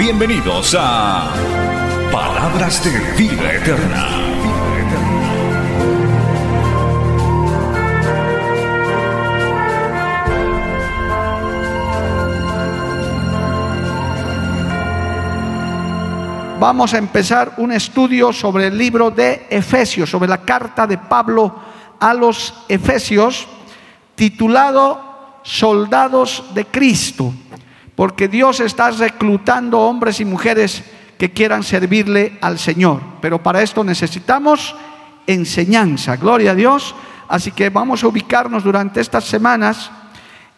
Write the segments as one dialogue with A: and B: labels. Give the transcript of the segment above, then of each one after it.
A: Bienvenidos a Palabras de Vida Eterna.
B: Vamos a empezar un estudio sobre el libro de Efesios, sobre la carta de Pablo a los Efesios, titulado Soldados de Cristo, porque Dios está reclutando hombres y mujeres que quieran servirle al Señor. Pero para esto necesitamos enseñanza, gloria a Dios. Así que vamos a ubicarnos durante estas semanas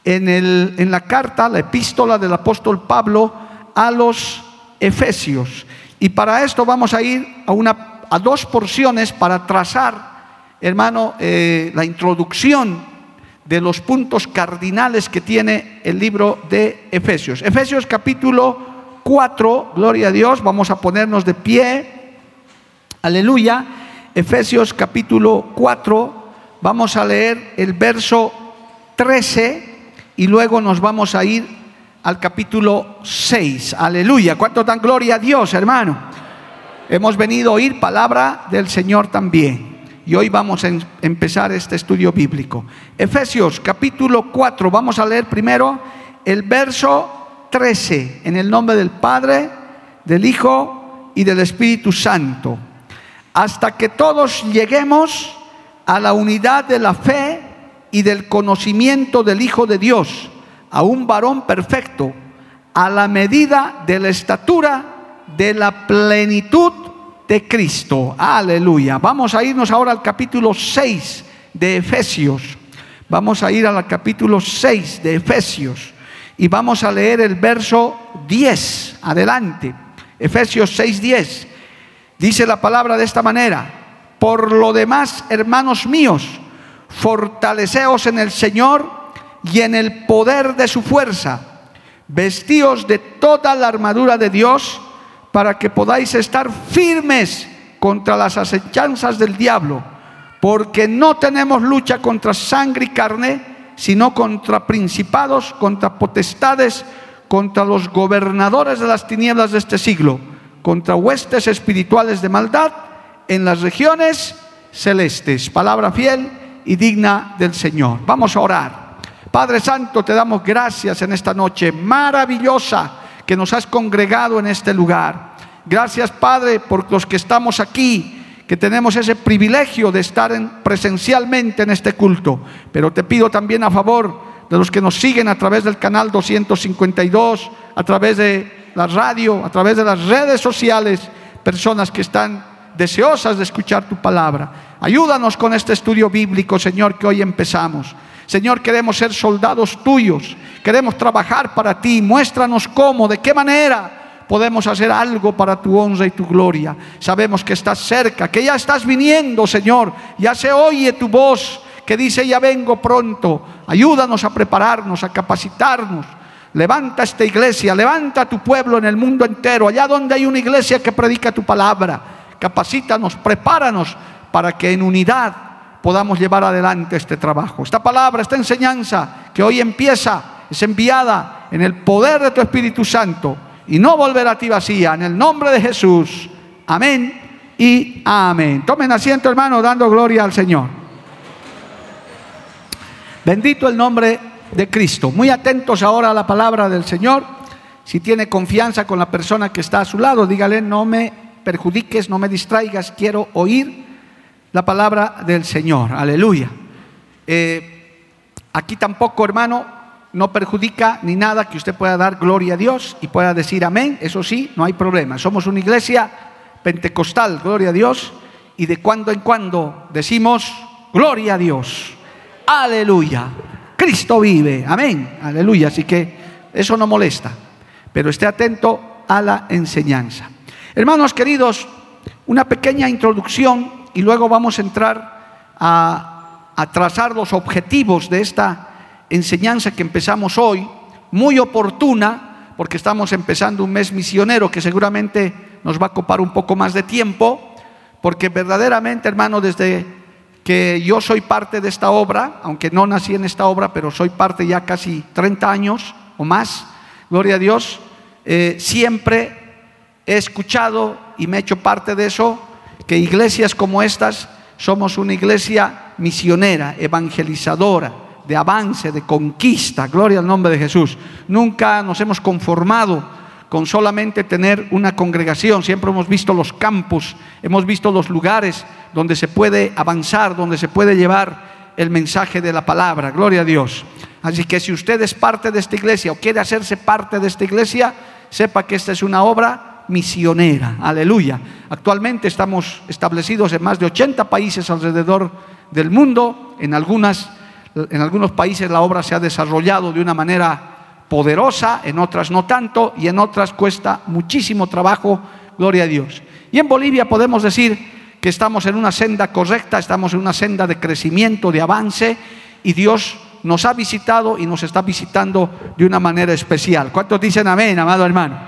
B: en, el, en la carta, la epístola del apóstol Pablo a los Efesios. Y para esto vamos a ir a, una, a dos porciones para trazar, hermano, eh, la introducción de los puntos cardinales que tiene el libro de Efesios. Efesios capítulo 4, gloria a Dios, vamos a ponernos de pie, aleluya. Efesios capítulo 4, vamos a leer el verso 13 y luego nos vamos a ir al capítulo 6. Aleluya. ¿Cuánto dan gloria a Dios, hermano? Hemos venido a oír palabra del Señor también. Y hoy vamos a empezar este estudio bíblico. Efesios capítulo 4. Vamos a leer primero el verso 13. En el nombre del Padre, del Hijo y del Espíritu Santo. Hasta que todos lleguemos a la unidad de la fe y del conocimiento del Hijo de Dios a un varón perfecto a la medida de la estatura de la plenitud de Cristo. Aleluya. Vamos a irnos ahora al capítulo 6 de Efesios. Vamos a ir al capítulo 6 de Efesios y vamos a leer el verso 10. Adelante. Efesios 6:10. Dice la palabra de esta manera: Por lo demás, hermanos míos, fortaleceos en el Señor y en el poder de su fuerza, vestíos de toda la armadura de Dios para que podáis estar firmes contra las acechanzas del diablo, porque no tenemos lucha contra sangre y carne, sino contra principados, contra potestades, contra los gobernadores de las tinieblas de este siglo, contra huestes espirituales de maldad en las regiones celestes. Palabra fiel y digna del Señor. Vamos a orar. Padre Santo, te damos gracias en esta noche maravillosa que nos has congregado en este lugar. Gracias, Padre, por los que estamos aquí, que tenemos ese privilegio de estar presencialmente en este culto. Pero te pido también a favor de los que nos siguen a través del canal 252, a través de la radio, a través de las redes sociales, personas que están deseosas de escuchar tu palabra. Ayúdanos con este estudio bíblico, Señor, que hoy empezamos. Señor, queremos ser soldados tuyos, queremos trabajar para ti. Muéstranos cómo, de qué manera podemos hacer algo para tu honra y tu gloria. Sabemos que estás cerca, que ya estás viniendo, Señor. Ya se oye tu voz que dice, ya vengo pronto. Ayúdanos a prepararnos, a capacitarnos. Levanta esta iglesia, levanta tu pueblo en el mundo entero, allá donde hay una iglesia que predica tu palabra. Capacítanos, prepáranos para que en unidad podamos llevar adelante este trabajo. Esta palabra, esta enseñanza que hoy empieza, es enviada en el poder de tu Espíritu Santo y no volverá a ti vacía. En el nombre de Jesús. Amén y amén. Tomen asiento, hermano, dando gloria al Señor. Bendito el nombre de Cristo. Muy atentos ahora a la palabra del Señor. Si tiene confianza con la persona que está a su lado, dígale, no me perjudiques, no me distraigas, quiero oír la palabra del Señor. Aleluya. Eh, aquí tampoco, hermano, no perjudica ni nada que usted pueda dar gloria a Dios y pueda decir amén. Eso sí, no hay problema. Somos una iglesia pentecostal, gloria a Dios, y de cuando en cuando decimos gloria a Dios. Aleluya. Cristo vive. Amén. Aleluya. Así que eso no molesta. Pero esté atento a la enseñanza. Hermanos queridos, una pequeña introducción y luego vamos a entrar a, a trazar los objetivos de esta enseñanza que empezamos hoy, muy oportuna, porque estamos empezando un mes misionero que seguramente nos va a copar un poco más de tiempo, porque verdaderamente, hermano, desde que yo soy parte de esta obra, aunque no nací en esta obra, pero soy parte ya casi 30 años o más, gloria a Dios, eh, siempre he escuchado y me he hecho parte de eso, que iglesias como estas somos una iglesia misionera, evangelizadora, de avance, de conquista, gloria al nombre de Jesús. Nunca nos hemos conformado con solamente tener una congregación, siempre hemos visto los campos, hemos visto los lugares donde se puede avanzar, donde se puede llevar el mensaje de la palabra, gloria a Dios. Así que si usted es parte de esta iglesia o quiere hacerse parte de esta iglesia, sepa que esta es una obra misionera, aleluya. Actualmente estamos establecidos en más de 80 países alrededor del mundo, en algunas en algunos países la obra se ha desarrollado de una manera poderosa, en otras no tanto, y en otras cuesta muchísimo trabajo, gloria a Dios. Y en Bolivia podemos decir que estamos en una senda correcta, estamos en una senda de crecimiento, de avance, y Dios nos ha visitado y nos está visitando de una manera especial. ¿Cuántos dicen amén, amado hermano?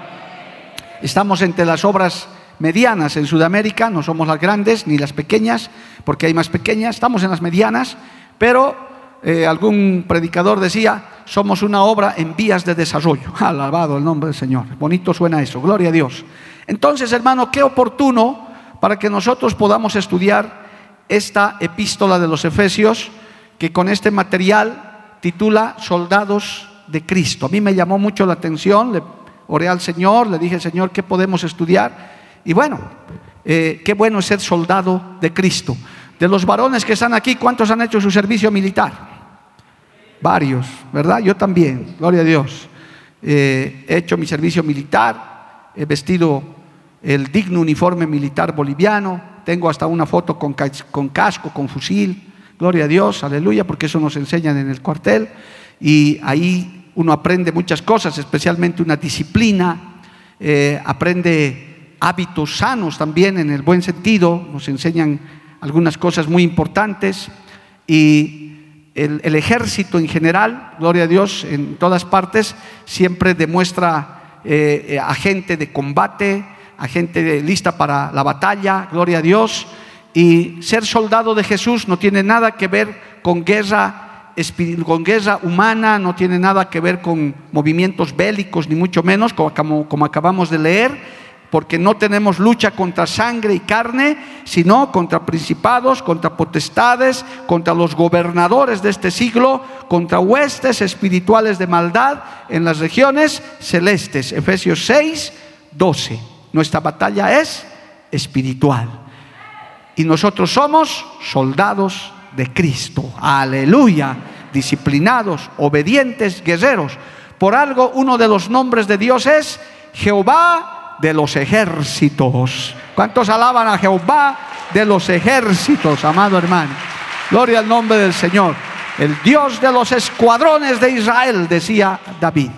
B: Estamos entre las obras medianas en Sudamérica, no somos las grandes ni las pequeñas, porque hay más pequeñas, estamos en las medianas, pero eh, algún predicador decía, somos una obra en vías de desarrollo. Alabado el nombre del Señor. Bonito suena eso, gloria a Dios. Entonces, hermano, qué oportuno para que nosotros podamos estudiar esta epístola de los Efesios, que con este material titula Soldados de Cristo. A mí me llamó mucho la atención, le oré al Señor, le dije, Señor, ¿qué podemos estudiar? Y bueno, eh, qué bueno es ser soldado de Cristo. De los varones que están aquí, ¿cuántos han hecho su servicio militar? Varios, ¿verdad? Yo también, gloria a Dios. Eh, he hecho mi servicio militar, he vestido el digno uniforme militar boliviano, tengo hasta una foto con, casco, con fusil, gloria a Dios, aleluya, porque eso nos enseñan en el cuartel y ahí uno aprende muchas cosas, especialmente una disciplina, eh, aprende hábitos sanos también en el buen sentido, nos enseñan algunas cosas muy importantes y el, ejército en general, gloria a Dios, en todas partes, siempre demuestra eh, a gente de combate, a gente lista para la batalla, gloria a Dios. Y ser soldado de Jesús no tiene nada que ver con guerra, con guerra humana, no tiene nada que ver con movimientos bélicos, ni mucho menos, como acabamos de leer porque no tenemos lucha contra sangre y carne, sino contra principados, contra potestades, contra los gobernadores de este siglo, contra huestes espirituales de maldad en las regiones celestes. Efesios 6, 12. Nuestra batalla es espiritual. Y nosotros somos soldados de Cristo. Aleluya. Disciplinados, obedientes, guerreros. Por algo uno de los nombres de Dios es Jehová de los ejércitos. ¿Cuántos alaban a Jehová de los ejércitos, amado hermano? Gloria al nombre del Señor. El Dios de los escuadrones de Israel, decía David.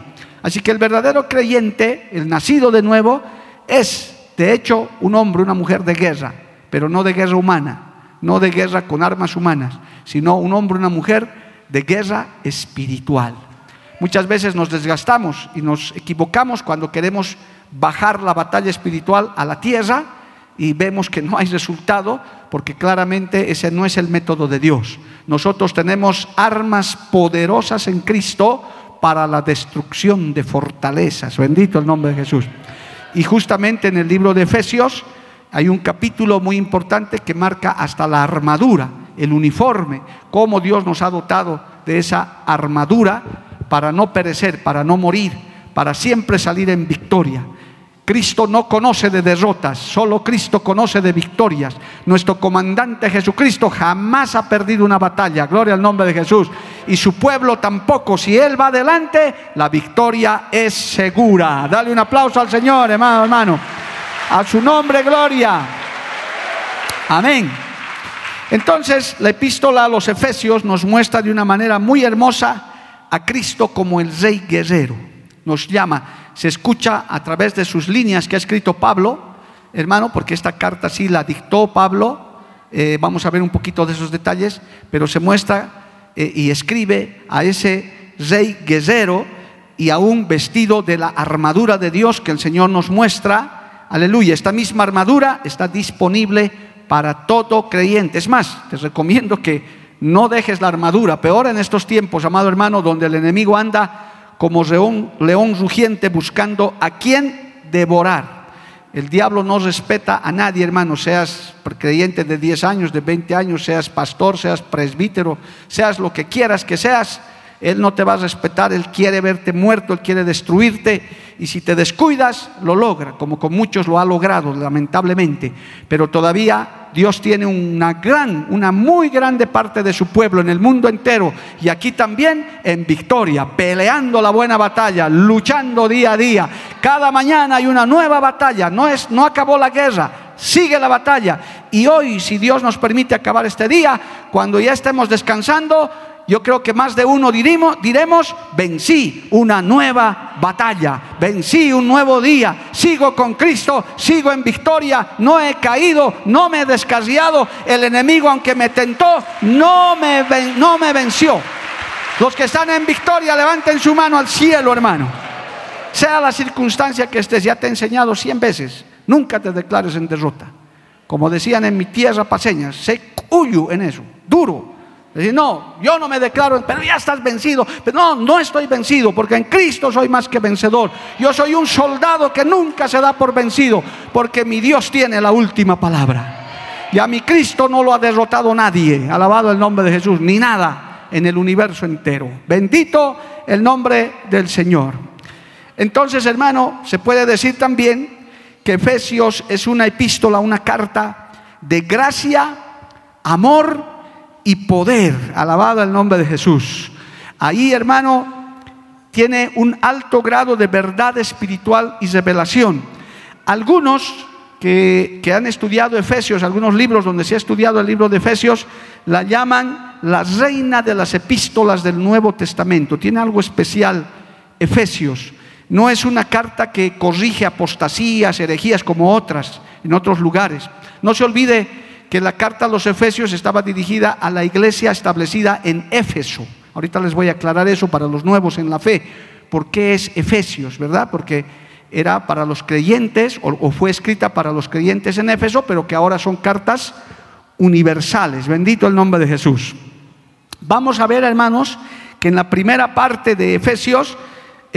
B: Así que el verdadero creyente, el nacido de nuevo, es de hecho un hombre, una mujer de guerra, pero no de guerra humana, no de guerra con armas humanas, sino un hombre, una mujer de guerra espiritual. Muchas veces nos desgastamos y nos equivocamos cuando queremos bajar la batalla espiritual a la tierra y vemos que no hay resultado porque claramente ese no es el método de Dios. Nosotros tenemos armas poderosas en Cristo para la destrucción de fortalezas. Bendito el nombre de Jesús. Y justamente en el libro de Efesios hay un capítulo muy importante que marca hasta la armadura, el uniforme, cómo Dios nos ha dotado de esa armadura para no perecer, para no morir, para siempre salir en victoria. Cristo no conoce de derrotas, solo Cristo conoce de victorias. Nuestro comandante Jesucristo jamás ha perdido una batalla, gloria al nombre de Jesús. Y su pueblo tampoco, si Él va adelante, la victoria es segura. Dale un aplauso al Señor, hermano, hermano. A su nombre, gloria. Amén. Entonces, la epístola a los Efesios nos muestra de una manera muy hermosa a Cristo como el Rey guerrero. Nos llama se escucha a través de sus líneas que ha escrito Pablo, hermano, porque esta carta sí la dictó Pablo, eh, vamos a ver un poquito de esos detalles, pero se muestra eh, y escribe a ese rey guerrero y aún vestido de la armadura de Dios que el Señor nos muestra. Aleluya, esta misma armadura está disponible para todo creyente. Es más, te recomiendo que no dejes la armadura, peor en estos tiempos, amado hermano, donde el enemigo anda como león, rugiente buscando a quien devorar. El diablo no respeta a nadie, hermano, seas creyente de 10 años, de 20 años, seas pastor, seas presbítero, seas lo que quieras que seas. Él no te va a respetar, Él quiere verte muerto, Él quiere destruirte y si te descuidas, lo logra, como con muchos lo ha logrado, lamentablemente. Pero todavía Dios tiene una gran, una muy grande parte de su pueblo en el mundo entero y aquí también en victoria, peleando la buena batalla, luchando día a día. Cada mañana hay una nueva batalla, no, es, no acabó la guerra, sigue la batalla. Y hoy, si Dios nos permite acabar este día, cuando ya estemos descansando, yo creo que más de uno diremos, vencí una nueva batalla, vencí un nuevo día, sigo con Cristo, sigo en victoria, no he caído, no me he descarriado, el enemigo aunque me tentó, no me, no me venció. Los que están en victoria, levanten su mano al cielo, hermano. Sea la circunstancia que estés, ya te he enseñado cien veces, nunca te declares en derrota. Como decían en mi tierra paseña, sé cuyo en eso, duro Decir, no, yo no me declaro, pero ya estás vencido. Pero no, no estoy vencido, porque en Cristo soy más que vencedor. Yo soy un soldado que nunca se da por vencido, porque mi Dios tiene la última palabra. Y a mi Cristo no lo ha derrotado nadie, alabado el nombre de Jesús, ni nada en el universo entero. Bendito el nombre del Señor. Entonces, hermano, se puede decir también que Efesios es una epístola, una carta de gracia, amor y poder. Alabado el nombre de Jesús. Ahí, hermano, tiene un alto grado de verdad espiritual y revelación. Algunos que, han estudiado Efesios, algunos libros donde se ha estudiado el libro de Efesios, la llaman la reina de las epístolas del Nuevo Testamento. Tiene algo especial, Efesios. No es una carta que corrige apostasías, herejías como otras en otros lugares. No se olvide que la carta a los Efesios estaba dirigida a la iglesia establecida en Éfeso. Ahorita les voy a aclarar eso para los nuevos en la fe. ¿Por qué es Efesios, verdad? Porque era para los creyentes o, fue escrita para los creyentes en Éfeso, pero que ahora son cartas universales. Bendito el nombre de Jesús. Vamos a ver, hermanos, que en la primera parte de Efesios,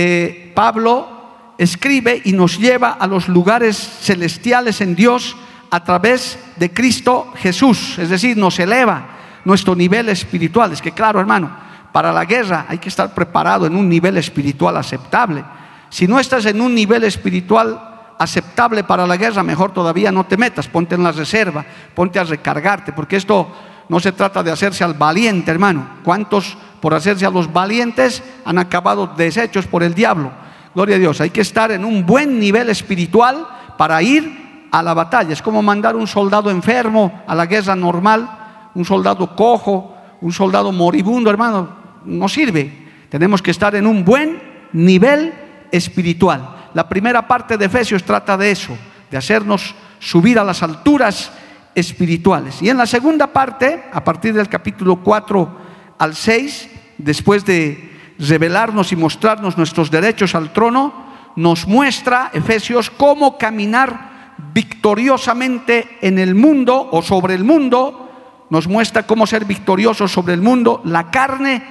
B: eh, Pablo escribe y nos lleva a los lugares celestiales en Dios a través de Cristo Jesús, es decir, nos eleva nuestro nivel espiritual. Es que claro, hermano, para la guerra hay que estar preparado en un nivel espiritual aceptable. Si no estás en un nivel espiritual aceptable para la guerra, mejor todavía no te metas, ponte en la reserva, ponte a recargarte, porque esto no se trata de hacerse al valiente, hermano. ¿Cuántos por hacerse a los valientes han acabado deshechos por el diablo? Gloria a Dios, hay que estar en un buen nivel espiritual para ir a la batalla. Es como mandar un soldado enfermo a la guerra normal, un soldado cojo, un soldado moribundo, hermano, no sirve. Tenemos que estar en un buen nivel espiritual. La primera parte de Efesios trata de eso, de hacernos subir a las alturas espirituales. Y en la segunda parte, a partir del capítulo 4 al 6, después de revelarnos y mostrarnos nuestros derechos al trono, nos muestra Efesios cómo caminar victoriosamente en el mundo o sobre el mundo, nos muestra cómo ser victoriosos sobre el mundo, la carne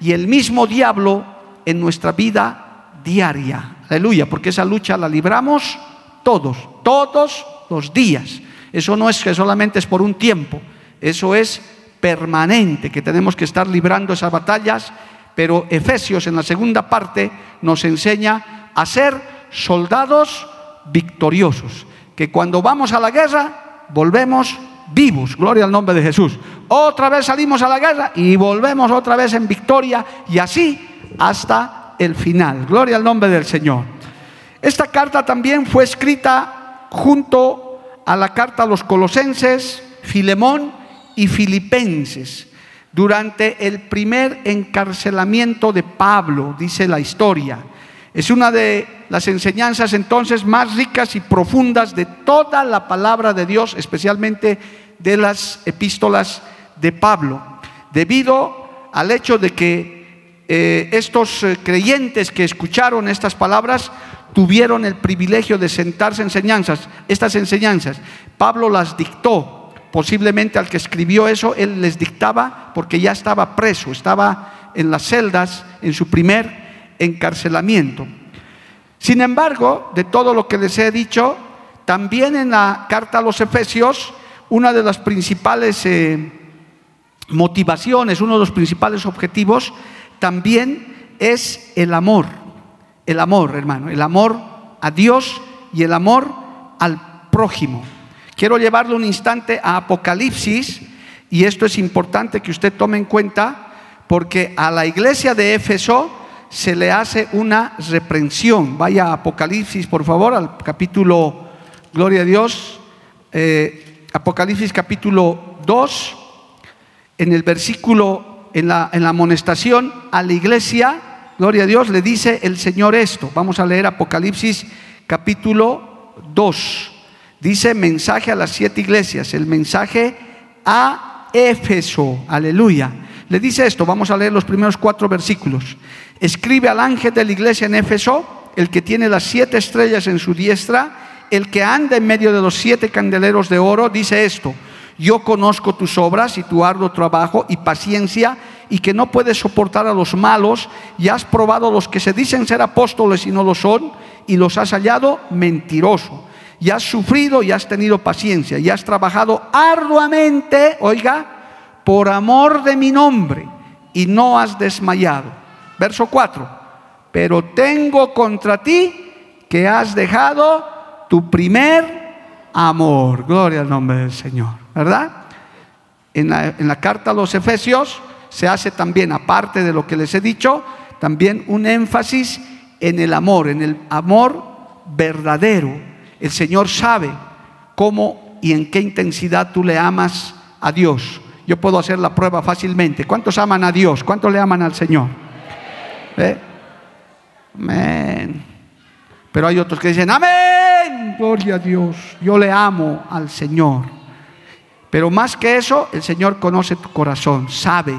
B: y el mismo diablo en nuestra vida diaria. Aleluya, porque esa lucha la libramos todos, todos los días. Eso no es que solamente es por un tiempo, eso es permanente, que tenemos que estar librando esas batallas, pero Efesios en la segunda parte nos enseña a ser soldados victoriosos que cuando vamos a la guerra volvemos vivos, gloria al nombre de Jesús. Otra vez salimos a la guerra y volvemos otra vez en victoria y así hasta el final. Gloria al nombre del Señor. Esta carta también fue escrita junto a la carta a los colosenses, Filemón y Filipenses durante el primer encarcelamiento de Pablo, dice la historia. Es una de las enseñanzas entonces más ricas y profundas de toda la palabra de Dios, especialmente de las epístolas de Pablo, debido al hecho de que eh, estos eh, creyentes que escucharon estas palabras tuvieron el privilegio de sentarse enseñanzas, estas enseñanzas. Pablo las dictó, posiblemente al que escribió eso, él les dictaba porque ya estaba preso, estaba en las celdas en su primer encarcelamiento. Sin embargo, de todo lo que les he dicho, también en la carta a los Efesios, una de las principales eh, motivaciones, uno de los principales objetivos, también es el amor. El amor, hermano, el amor a Dios y el amor al prójimo. Quiero llevarle un instante a Apocalipsis, y esto es importante que usted tome en cuenta, porque a la iglesia de Éfeso, se le hace una reprensión. Vaya a Apocalipsis, por favor, al capítulo, gloria a Dios, eh, Apocalipsis capítulo 2, en el versículo, en la, en la amonestación a la iglesia, gloria a Dios, le dice el Señor esto. Vamos a leer Apocalipsis capítulo 2. Dice mensaje a las siete iglesias, el mensaje a Éfeso, aleluya. Le dice esto, vamos a leer los primeros cuatro versículos. Escribe al ángel de la iglesia en Éfeso, el que tiene las siete estrellas en su diestra, el que anda en medio de los siete candeleros de oro, dice esto, yo conozco tus obras y tu arduo trabajo y paciencia y que no puedes soportar a los malos y has probado a los que se dicen ser apóstoles y no lo son y los has hallado mentiroso. Y has sufrido y has tenido paciencia y has trabajado arduamente, oiga, por amor de mi nombre y no has desmayado. Verso 4. Pero tengo contra ti que has dejado tu primer amor. Gloria al nombre del Señor. ¿Verdad? En la, carta a los Efesios se hace también, aparte de lo que les he dicho, también un énfasis en el amor, en el amor verdadero. El Señor sabe cómo y en qué intensidad tú le amas a Dios. Yo puedo hacer la prueba fácilmente. ¿Cuántos aman a Dios? ¿Cuántos le aman al Señor? ¿Eh? Amén. Pero hay otros que dicen, amén, gloria a Dios, yo le amo al Señor. Pero más que eso, el Señor conoce tu corazón, sabe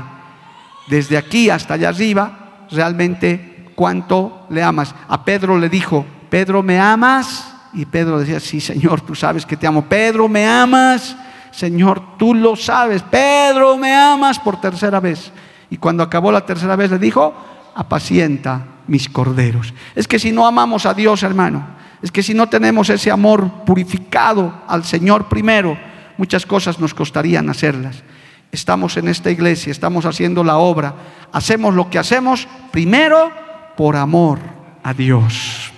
B: desde aquí hasta allá arriba realmente cuánto le amas. A Pedro le dijo, Pedro, ¿me amas? Y Pedro decía, sí, Señor, tú sabes que te amo. Pedro, ¿me amas? Señor, tú lo sabes. Pedro, ¿me amas? Por tercera vez. Y cuando acabó la tercera vez le dijo, apacienta mis corderos. Es que si no amamos a Dios, hermano, es que si no tenemos ese amor purificado al Señor primero, muchas cosas nos costarían hacerlas. Estamos en esta iglesia, estamos haciendo la obra, hacemos lo que hacemos primero por amor a Dios.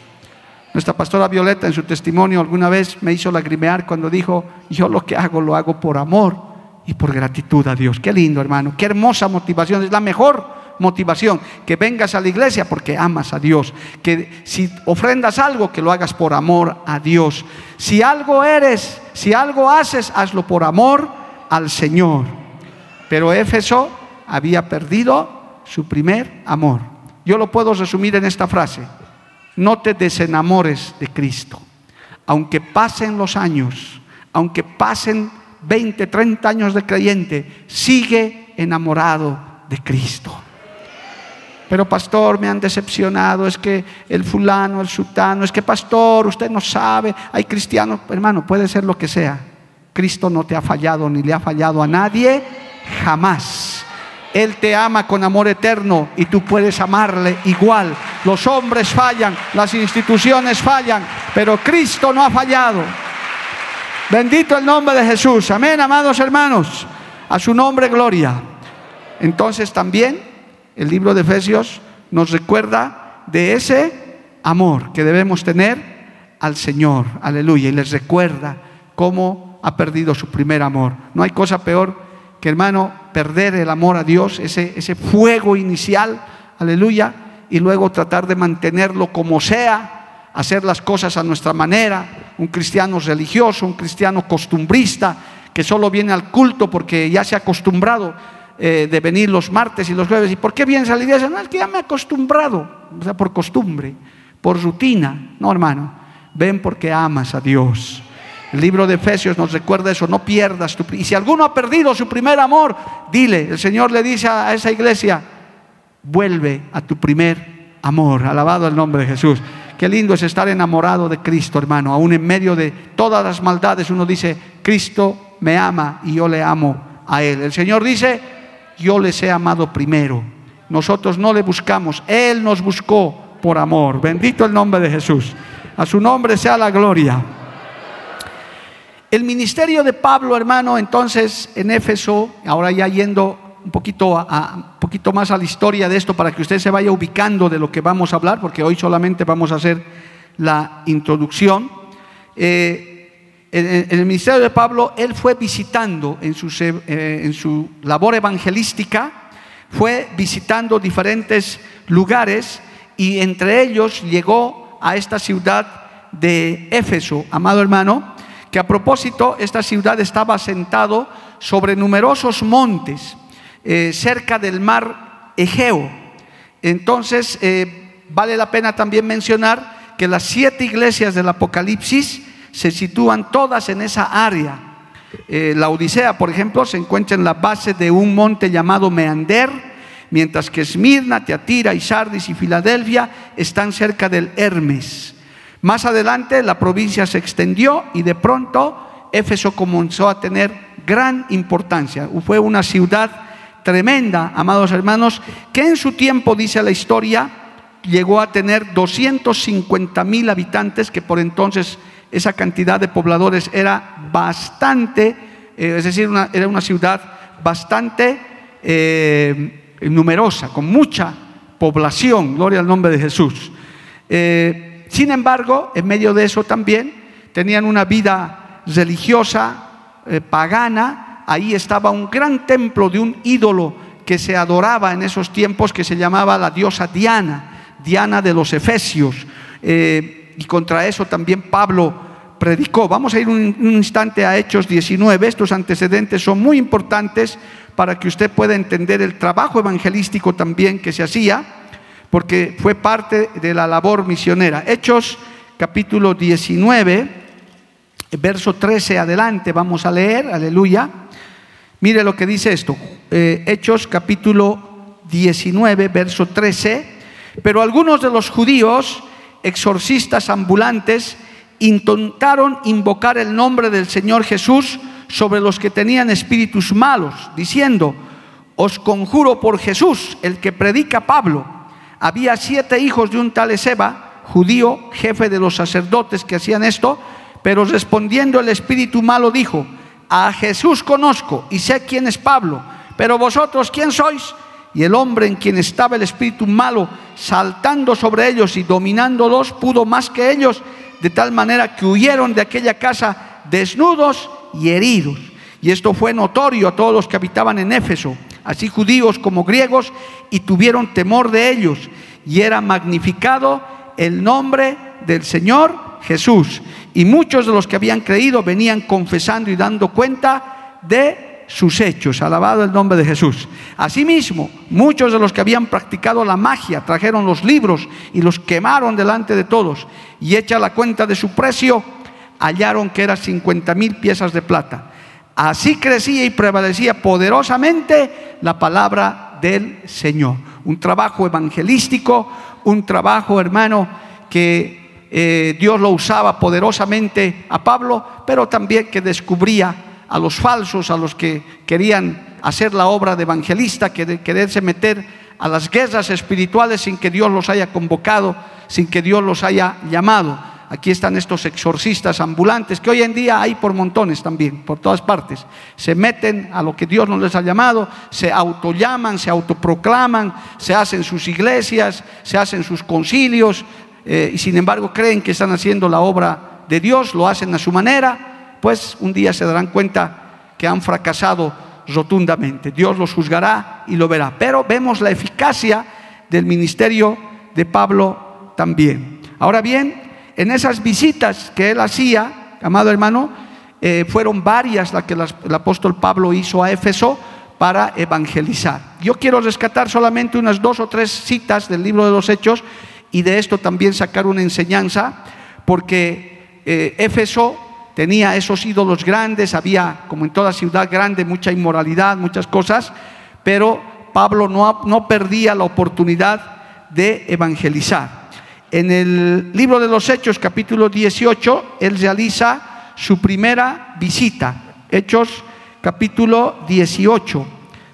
B: Nuestra pastora Violeta en su testimonio alguna vez me hizo lagrimear cuando dijo, yo lo que hago lo hago por amor y por gratitud a Dios. Qué lindo, hermano, qué hermosa motivación, es la mejor motivación, que vengas a la iglesia porque amas a Dios, que si ofrendas algo, que lo hagas por amor a Dios. Si algo eres, si algo haces, hazlo por amor al Señor. Pero Éfeso había perdido su primer amor. Yo lo puedo resumir en esta frase. No te desenamores de Cristo. Aunque pasen los años, aunque pasen 20, 30 años de creyente, sigue enamorado de Cristo. Pero pastor, me han decepcionado, es que el fulano, el sultano, es que pastor, usted no sabe, hay cristianos, hermano, puede ser lo que sea. Cristo no te ha fallado ni le ha fallado a nadie jamás. Él te ama con amor eterno y tú puedes amarle igual. Los hombres fallan, las instituciones fallan, pero Cristo no ha fallado. Bendito el nombre de Jesús. Amén, amados hermanos. A su nombre, gloria. Entonces también el libro de Efesios nos recuerda de ese amor que debemos tener al Señor, aleluya, y les recuerda cómo ha perdido su primer amor. No hay cosa peor hermano, perder el amor a Dios, ese, ese fuego inicial, aleluya, y luego tratar de mantenerlo como sea, hacer las cosas a nuestra manera, un cristiano religioso, un cristiano costumbrista, que solo viene al culto porque ya se ha acostumbrado eh, de venir los martes y los jueves. ¿Y por qué vienes a la iglesia? No, es que ya me he acostumbrado, o sea, por costumbre. por rutina. No, hermano, ven porque amas a Dios. El libro de Efesios nos recuerda eso, no pierdas tu... Y si alguno ha perdido su primer amor, dile, el Señor le dice a esa iglesia, vuelve a tu primer amor. Alabado el nombre de Jesús. Qué lindo es estar enamorado de Cristo, hermano. Aún en medio de todas las maldades uno dice, Cristo me ama y yo le amo a Él. El Señor dice, yo les he amado primero. Nosotros no le buscamos, Él nos buscó por amor. Bendito el nombre de Jesús. A su nombre sea la gloria. El ministerio de Pablo, hermano, entonces en Éfeso, ahora ya yendo un poquito, más a la historia de esto para que usted se vaya ubicando de lo que vamos a hablar, porque hoy solamente vamos a hacer la introducción. Eh, en, el ministerio de Pablo, él fue visitando eh, en su labor evangelística, fue visitando diferentes lugares y entre ellos llegó a esta ciudad de Éfeso, amado hermano, que a propósito esta ciudad estaba asentado sobre numerosos montes eh, cerca del mar Egeo. Entonces, eh, vale la pena también mencionar que las siete iglesias del Apocalipsis se sitúan todas en esa área. Eh, la Odisea, por ejemplo, se encuentra en la base de un monte llamado Meander, mientras que Esmirna, Teatira, y Sardis y Filadelfia están cerca del Hermes. Más adelante la provincia se extendió y de pronto Éfeso comenzó a tener gran importancia. Fue una ciudad tremenda, amados hermanos, que en su tiempo, dice la historia, llegó a tener 250 mil habitantes, que por entonces esa cantidad de pobladores era bastante, eh, es decir, era una ciudad bastante eh, numerosa, con mucha población, gloria al nombre de Jesús. Eh, sin embargo, en medio de eso también tenían una vida religiosa, eh, pagana. Ahí estaba un gran templo de un ídolo que se adoraba en esos tiempos que se llamaba la diosa Diana, Diana de los Efesios. Eh, y contra eso también Pablo predicó. Vamos a ir un, un, instante a Hechos 19. Estos antecedentes son muy importantes para que usted pueda entender el trabajo evangelístico también que se hacía porque fue parte de la labor misionera. Hechos capítulo 19, verso 13 adelante, vamos a leer, aleluya. Mire lo que dice esto, eh, Hechos capítulo 19, verso 13, pero algunos de los judíos, exorcistas ambulantes, intentaron invocar el nombre del Señor Jesús sobre los que tenían espíritus malos, diciendo, os conjuro por Jesús, el que predica Pablo había siete hijos de un tal Ezeba, judío, jefe de los sacerdotes que hacían esto, pero respondiendo el espíritu malo dijo, a Jesús conozco y sé quién es Pablo, pero vosotros quién sois? Y el hombre en quien estaba el espíritu malo, saltando sobre ellos y dominándolos, pudo más que ellos, de tal manera que huyeron de aquella casa desnudos y heridos. Y esto fue notorio a todos los que habitaban en Éfeso así judíos como griegos, y tuvieron temor de ellos. Y era magnificado el nombre del Señor Jesús. Y muchos de los que habían creído venían confesando y dando cuenta de sus hechos. Alabado el nombre de Jesús. Asimismo, muchos de los que habían practicado la magia trajeron los libros y los quemaron delante de todos. Y hecha la cuenta de su precio, hallaron que eran 50 mil piezas de plata. Así crecía y prevalecía poderosamente la palabra del Señor. Un trabajo evangelístico, un trabajo, hermano, que eh, Dios lo usaba poderosamente a Pablo, pero también que descubría a los falsos, a los que querían hacer la obra de evangelista, que quererse meter a las guerras espirituales sin que Dios los haya convocado, sin que Dios los haya llamado. Aquí están estos exorcistas ambulantes que hoy en día hay por montones también, por todas partes. Se meten a lo que Dios no les ha llamado, se autollaman, se autoproclaman, se hacen sus iglesias, se hacen sus concilios eh, y sin embargo creen que están haciendo la obra de Dios, lo hacen a su manera, pues un día se darán cuenta que han fracasado rotundamente. Dios los juzgará y lo verá. Pero vemos la eficacia del ministerio de Pablo también. Ahora bien, en esas visitas que él hacía, amado hermano, eh, fueron varias las que el apóstol Pablo hizo a Éfeso para evangelizar. Yo quiero rescatar solamente unas dos o tres citas del libro de los Hechos y de esto también sacar una enseñanza, porque eh, Éfeso tenía esos ídolos grandes, había, como en toda ciudad grande, mucha inmoralidad, muchas cosas, pero Pablo no, no perdía la oportunidad de evangelizar. En el libro de los Hechos, capítulo 18, él realiza su primera visita. Hechos, capítulo 18.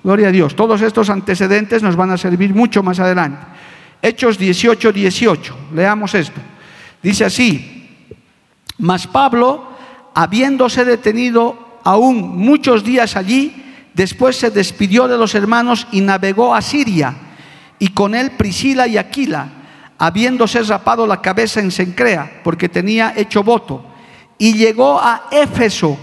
B: Gloria a Dios. Todos estos antecedentes nos van a servir mucho más adelante. Hechos 18, 18. Leamos esto. Dice así, mas Pablo, habiéndose detenido aún muchos días allí, después se despidió de los hermanos y navegó a Siria, y con él Priscila y Aquila, habiéndose rapado la cabeza en Sencrea, porque tenía hecho voto, y llegó a Éfeso,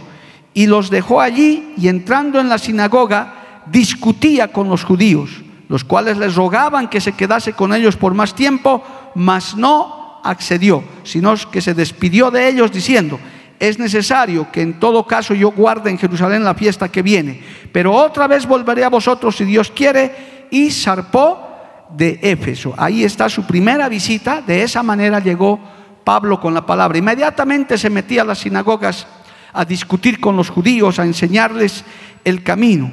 B: y los dejó allí, y entrando en la sinagoga, discutía con los judíos, los cuales les rogaban que se quedase con ellos por más tiempo, mas no accedió, sino que se despidió de ellos diciendo, es necesario que en todo caso yo guarde en Jerusalén la fiesta que viene, pero otra vez volveré a vosotros si Dios quiere, y zarpó de Éfeso. Ahí está su primera visita, de esa manera llegó Pablo con la palabra. Inmediatamente se metía a las sinagogas a discutir con los judíos, a enseñarles el camino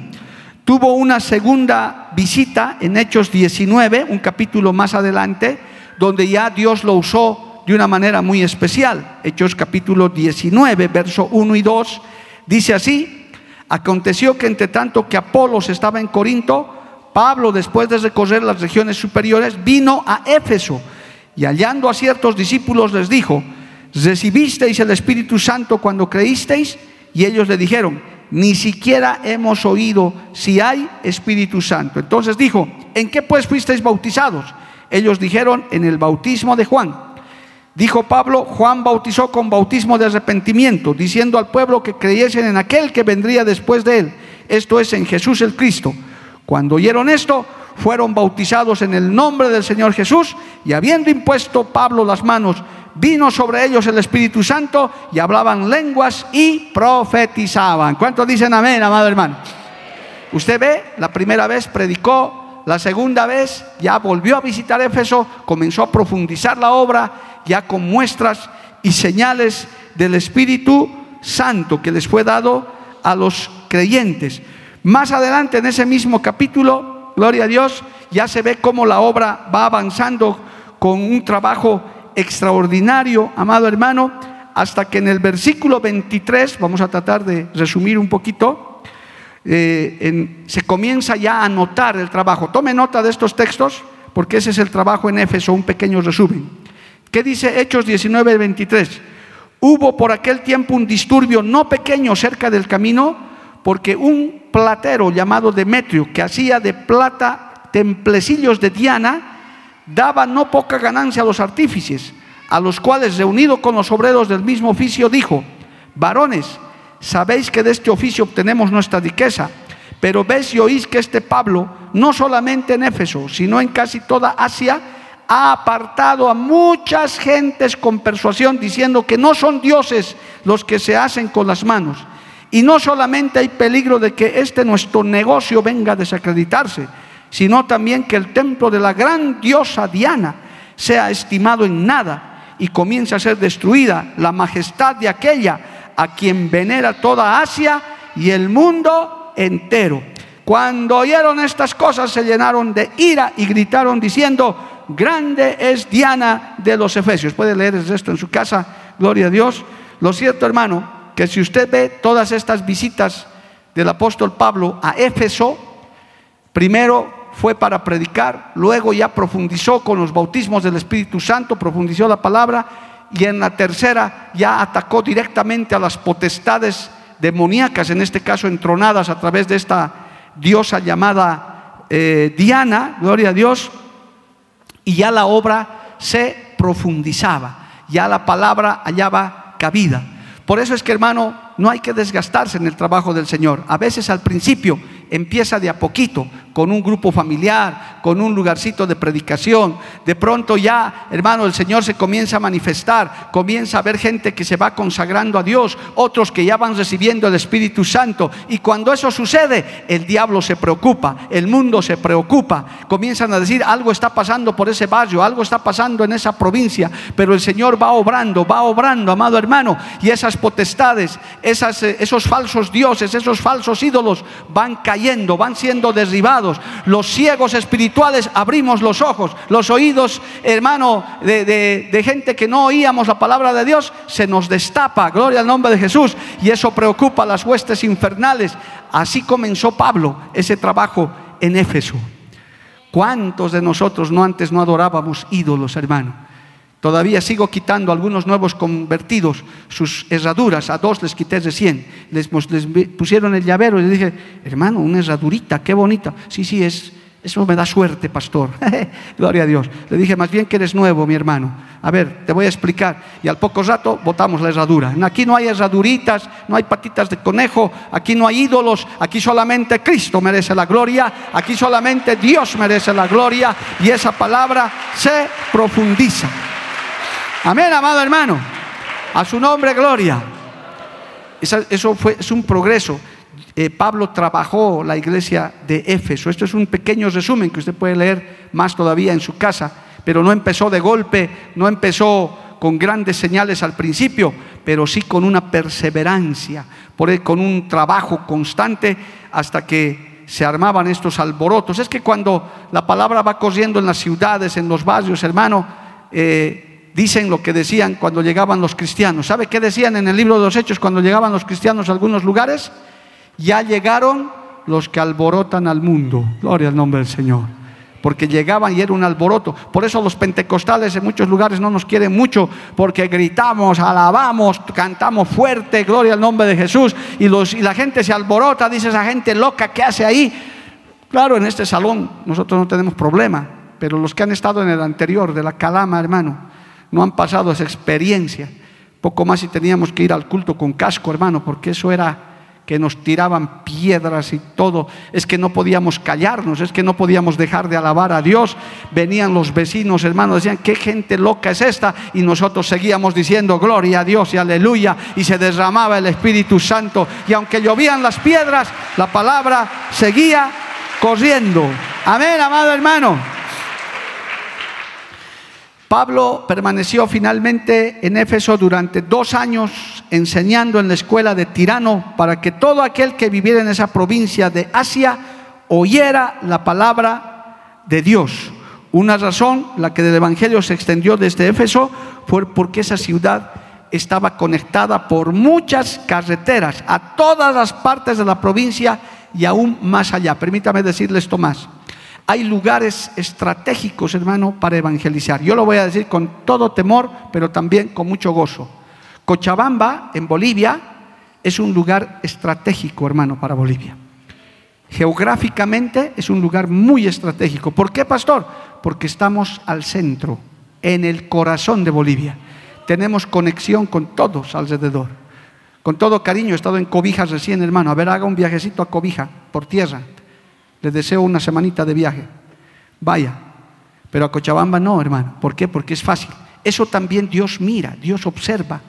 B: tuvo una segunda visita en Hechos 19, un capítulo más adelante, donde ya Dios lo usó de una manera muy especial. Hechos capítulo 19, verso 1 y 2, dice así, aconteció que entre tanto que Apolos estaba en Corinto, Pablo, después de recorrer las regiones superiores, vino a Éfeso y hallando a ciertos discípulos les dijo, ¿recibisteis el Espíritu Santo cuando creísteis? Y ellos le dijeron, ni siquiera hemos oído si hay Espíritu Santo. Entonces dijo, ¿en qué pues fuisteis bautizados? Ellos dijeron, en el bautismo de Juan. Dijo Pablo, Juan bautizó con bautismo de arrepentimiento, diciendo al pueblo que creyesen en aquel que vendría después de él, esto es en Jesús el Cristo. Cuando oyeron esto, fueron bautizados en el nombre del Señor Jesús y habiendo impuesto Pablo las manos, vino sobre ellos el Espíritu Santo y hablaban lenguas y profetizaban. ¿Cuántos dicen amén, amado hermano? Usted ve, la primera vez predicó, la segunda vez ya volvió a visitar Éfeso, comenzó a profundizar la obra ya con muestras y señales del Espíritu Santo que les fue dado a los creyentes. Más adelante en ese mismo capítulo, gloria a Dios, ya se ve cómo la obra va avanzando con un trabajo extraordinario, amado hermano, hasta que en el versículo 23, vamos a tratar de resumir un poquito, eh, se comienza ya a notar el trabajo. Tome nota de estos textos, porque ese es el trabajo en Éfeso, un pequeño resumen. ¿Qué dice Hechos 19, 23? Hubo por aquel tiempo un disturbio no pequeño cerca del camino, porque un platero llamado Demetrio, que hacía de plata templecillos de Diana, daba no poca ganancia a los artífices, a los cuales, reunido con los obreros del mismo oficio, dijo, varones, sabéis que de este oficio obtenemos nuestra riqueza, pero ves y oís que este Pablo, no solamente en Éfeso, sino en casi toda Asia, ha apartado a muchas gentes con persuasión, diciendo que no son dioses los que se hacen con las manos. Y no solamente hay peligro de que este nuestro negocio venga a desacreditarse, sino también que el templo de la gran diosa Diana sea estimado en nada y comience a ser destruida la majestad de aquella a quien venera toda Asia y el mundo entero. Cuando oyeron estas cosas se llenaron de ira y gritaron diciendo, grande es Diana de los Efesios. Puede leer esto en su casa, gloria a Dios. Lo cierto, hermano, que si usted ve todas estas visitas del apóstol Pablo a Éfeso, primero fue para predicar, luego ya profundizó con los bautismos del Espíritu Santo, profundizó la palabra y en la tercera ya atacó directamente a las potestades demoníacas, en este caso entronadas a través de esta diosa llamada eh, Diana, gloria a Dios, y ya la obra se profundizaba, ya la palabra hallaba cabida. Por eso es que hermano, no hay que desgastarse en el trabajo del Señor. A veces al principio empieza de a poquito, con un grupo familiar, con un lugarcito de predicación. De pronto ya, hermano, el Señor se comienza a manifestar, comienza a ver gente que se va consagrando a Dios, otros que ya van recibiendo el Espíritu Santo. Y cuando eso sucede, el diablo se preocupa, el mundo se preocupa. Comienzan a decir, algo está pasando por ese barrio, algo está pasando en esa provincia, pero el Señor va obrando, va obrando, amado hermano, y esas potestades, esas, eh, esos falsos dioses, esos falsos ídolos van cayendo, van siendo derribados. Los ciegos espirituales abrimos los ojos, los oídos, hermano, de, de gente que no oíamos la palabra de Dios, se nos destapa, gloria al nombre de Jesús, y eso preocupa a las huestes infernales. Así comenzó Pablo ese trabajo en Éfeso. ¿Cuántos de nosotros no antes no adorábamos ídolos, hermano? Todavía sigo quitando a algunos nuevos convertidos sus herraduras. A dos les quité de 100. Les, pusieron el llavero y les dije, hermano, una herradurita, qué bonita. Sí, sí, es, eso me da suerte, pastor. Gloria a Dios. Le dije, más bien que eres nuevo, mi hermano. A ver, te voy a explicar. Y al poco rato botamos la herradura. Aquí no hay herraduritas, no hay patitas de conejo, aquí no hay ídolos, aquí solamente Cristo merece la gloria, aquí solamente Dios merece la gloria y esa palabra se profundiza. Amén, amado hermano. A su nombre, gloria. Eso fue, es un progreso. Eh, Pablo trabajó la iglesia de Éfeso. Esto es un pequeño resumen que usted puede leer más todavía en su casa, pero no empezó de golpe, no empezó con grandes señales al principio, pero sí con una perseverancia, por, con un trabajo constante hasta que se armaban estos alborotos. Es que cuando la palabra va corriendo en las ciudades, en los barrios, hermano, eh, dicen lo que decían cuando llegaban los cristianos. ¿Sabe qué decían en el libro de los Hechos cuando llegaban los cristianos a algunos lugares? Ya llegaron los que alborotan al mundo. Gloria al nombre del Señor. Porque llegaban y era un alboroto. Por eso los pentecostales en muchos lugares no nos quieren mucho, porque gritamos, alabamos, cantamos fuerte, gloria al nombre de Jesús. Y, los, y la gente se alborota, dice esa gente loca, ¿qué hace ahí? Claro, en este salón nosotros no tenemos problema, pero los que han estado en el anterior, de la calama, hermano, no han pasado esa experiencia. Poco más si teníamos que ir al culto con casco, hermano, porque eso era que nos tiraban piedras y todo. Es que no podíamos callarnos, es que no podíamos dejar de alabar a Dios. Venían los vecinos, hermano, decían, ¿qué gente loca es esta? Y nosotros seguíamos diciendo, gloria a Dios y aleluya. Y se derramaba el Espíritu Santo. Y aunque llovían las piedras, la palabra seguía corriendo. Amén, amado hermano. Pablo permaneció finalmente en Éfeso durante dos años enseñando en la escuela de Tirano para que todo aquel que viviera en esa provincia de Asia oyera la palabra de Dios. Una razón, la que del Evangelio se extendió desde Éfeso, fue porque esa ciudad estaba conectada por muchas carreteras a todas las partes de la provincia y aún más allá. Permítame decirles esto más hay lugares estratégicos, hermano, para evangelizar. Yo lo voy a decir con todo temor, pero también con mucho gozo. Cochabamba, en Bolivia, es un lugar estratégico, hermano, para Bolivia. Geográficamente es un lugar muy estratégico. ¿Por qué, pastor? Porque estamos al centro, en el corazón de Bolivia. Tenemos conexión con todos alrededor. Con todo cariño, he estado en Cobija recién, hermano. A ver, haga un viajecito a Cobija, por tierra. Les deseo una semanita de viaje. Vaya. Pero a Cochabamba no, hermano. ¿Por qué? Porque es fácil. Eso también Dios mira, Dios observa.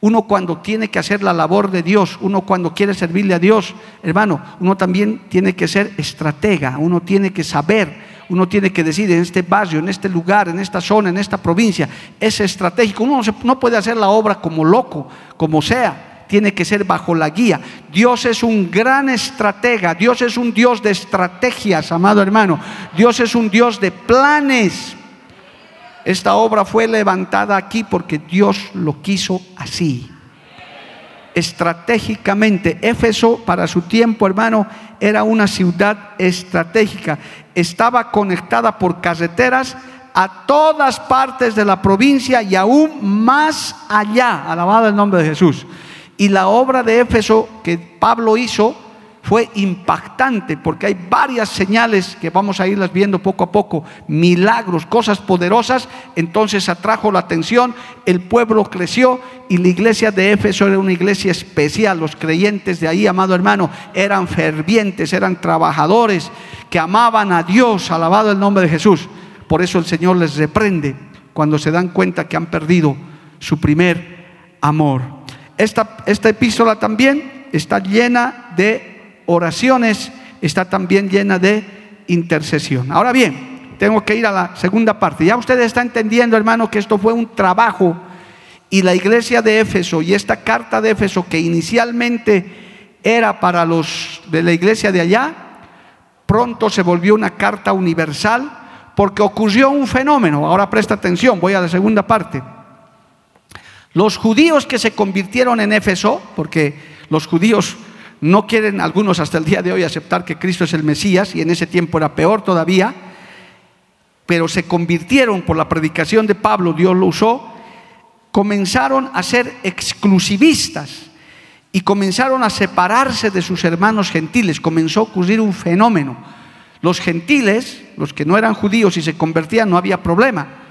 B: Uno cuando tiene que hacer la labor de Dios, uno cuando quiere servirle a Dios, hermano, uno también tiene que ser estratega, uno tiene que saber, uno tiene que decir en este barrio, en este lugar, en esta zona, en esta provincia, es estratégico. Uno no puede hacer la obra como loco, como sea tiene que ser bajo la guía. Dios es un gran estratega, Dios es un Dios de estrategias, amado hermano. Dios es un Dios de planes. Esta obra fue levantada aquí porque Dios lo quiso así. Estratégicamente, Éfeso para su tiempo, hermano, era una ciudad estratégica. Estaba conectada por carreteras a todas partes de la provincia y aún más allá. Alabado el nombre de Jesús. Y la obra de Éfeso que Pablo hizo fue impactante porque hay varias señales que vamos a irlas viendo poco a poco, milagros, cosas poderosas, entonces atrajo la atención, el pueblo creció y la iglesia de Éfeso era una iglesia especial, los creyentes de ahí, amado hermano, eran fervientes, eran trabajadores que amaban a Dios, alabado el nombre de Jesús. Por eso el Señor les reprende cuando se dan cuenta que han perdido su primer amor. Esta, epístola también está llena de oraciones, está también llena de intercesión. Ahora bien, tengo que ir a la segunda parte. Ya ustedes están entendiendo, hermano, que esto fue un trabajo y la iglesia de Éfeso y esta carta de Éfeso que inicialmente era para los de la iglesia de allá, pronto se volvió una carta universal porque ocurrió un fenómeno. Ahora presta atención, voy a la segunda parte. Los judíos que se convirtieron en Éfeso, porque los judíos no quieren algunos hasta el día de hoy aceptar que Cristo es el Mesías, y en ese tiempo era peor todavía, pero se convirtieron por la predicación de Pablo, Dios lo usó, comenzaron a ser exclusivistas y comenzaron a separarse de sus hermanos gentiles, comenzó a ocurrir un fenómeno. Los gentiles, los que no eran judíos y se convertían, no había problema.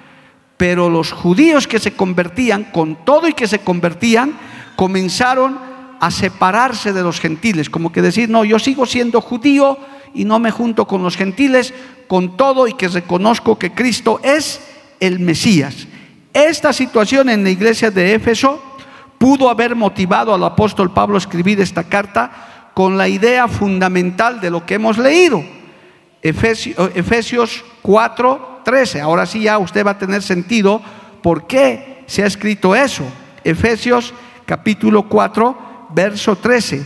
B: Pero los judíos que se convertían, con todo y que se convertían, comenzaron a separarse de los gentiles, como que decir, no, yo sigo siendo judío y no me junto con los gentiles, con todo y que reconozco que Cristo es el Mesías. Esta situación en la iglesia de Éfeso pudo haber motivado al apóstol Pablo a escribir esta carta con la idea fundamental de lo que hemos leído Efesios, 4, 13. Ahora sí ya usted va a tener sentido por qué se ha escrito eso. Efesios capítulo 4, verso 13.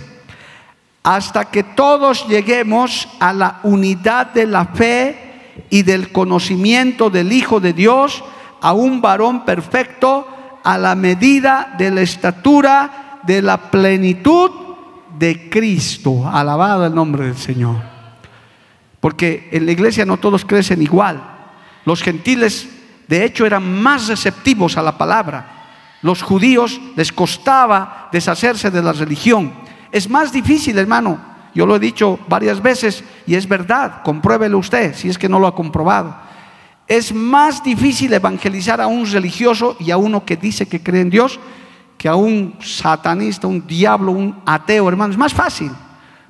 B: Hasta que todos lleguemos a la unidad de la fe y del conocimiento del Hijo de Dios, a un varón perfecto, a la medida de la estatura de la plenitud de Cristo. Alabado el nombre del Señor. Porque en la iglesia no todos crecen igual. Los gentiles, de hecho, eran más receptivos a la palabra. Los judíos les costaba deshacerse de la religión. Es más difícil, hermano. Yo lo he dicho varias veces y es verdad. Compruébelo usted si es que no lo ha comprobado. Es más difícil evangelizar a un religioso y a uno que dice que cree en Dios que a un satanista, un diablo, un ateo, hermano. Es más fácil.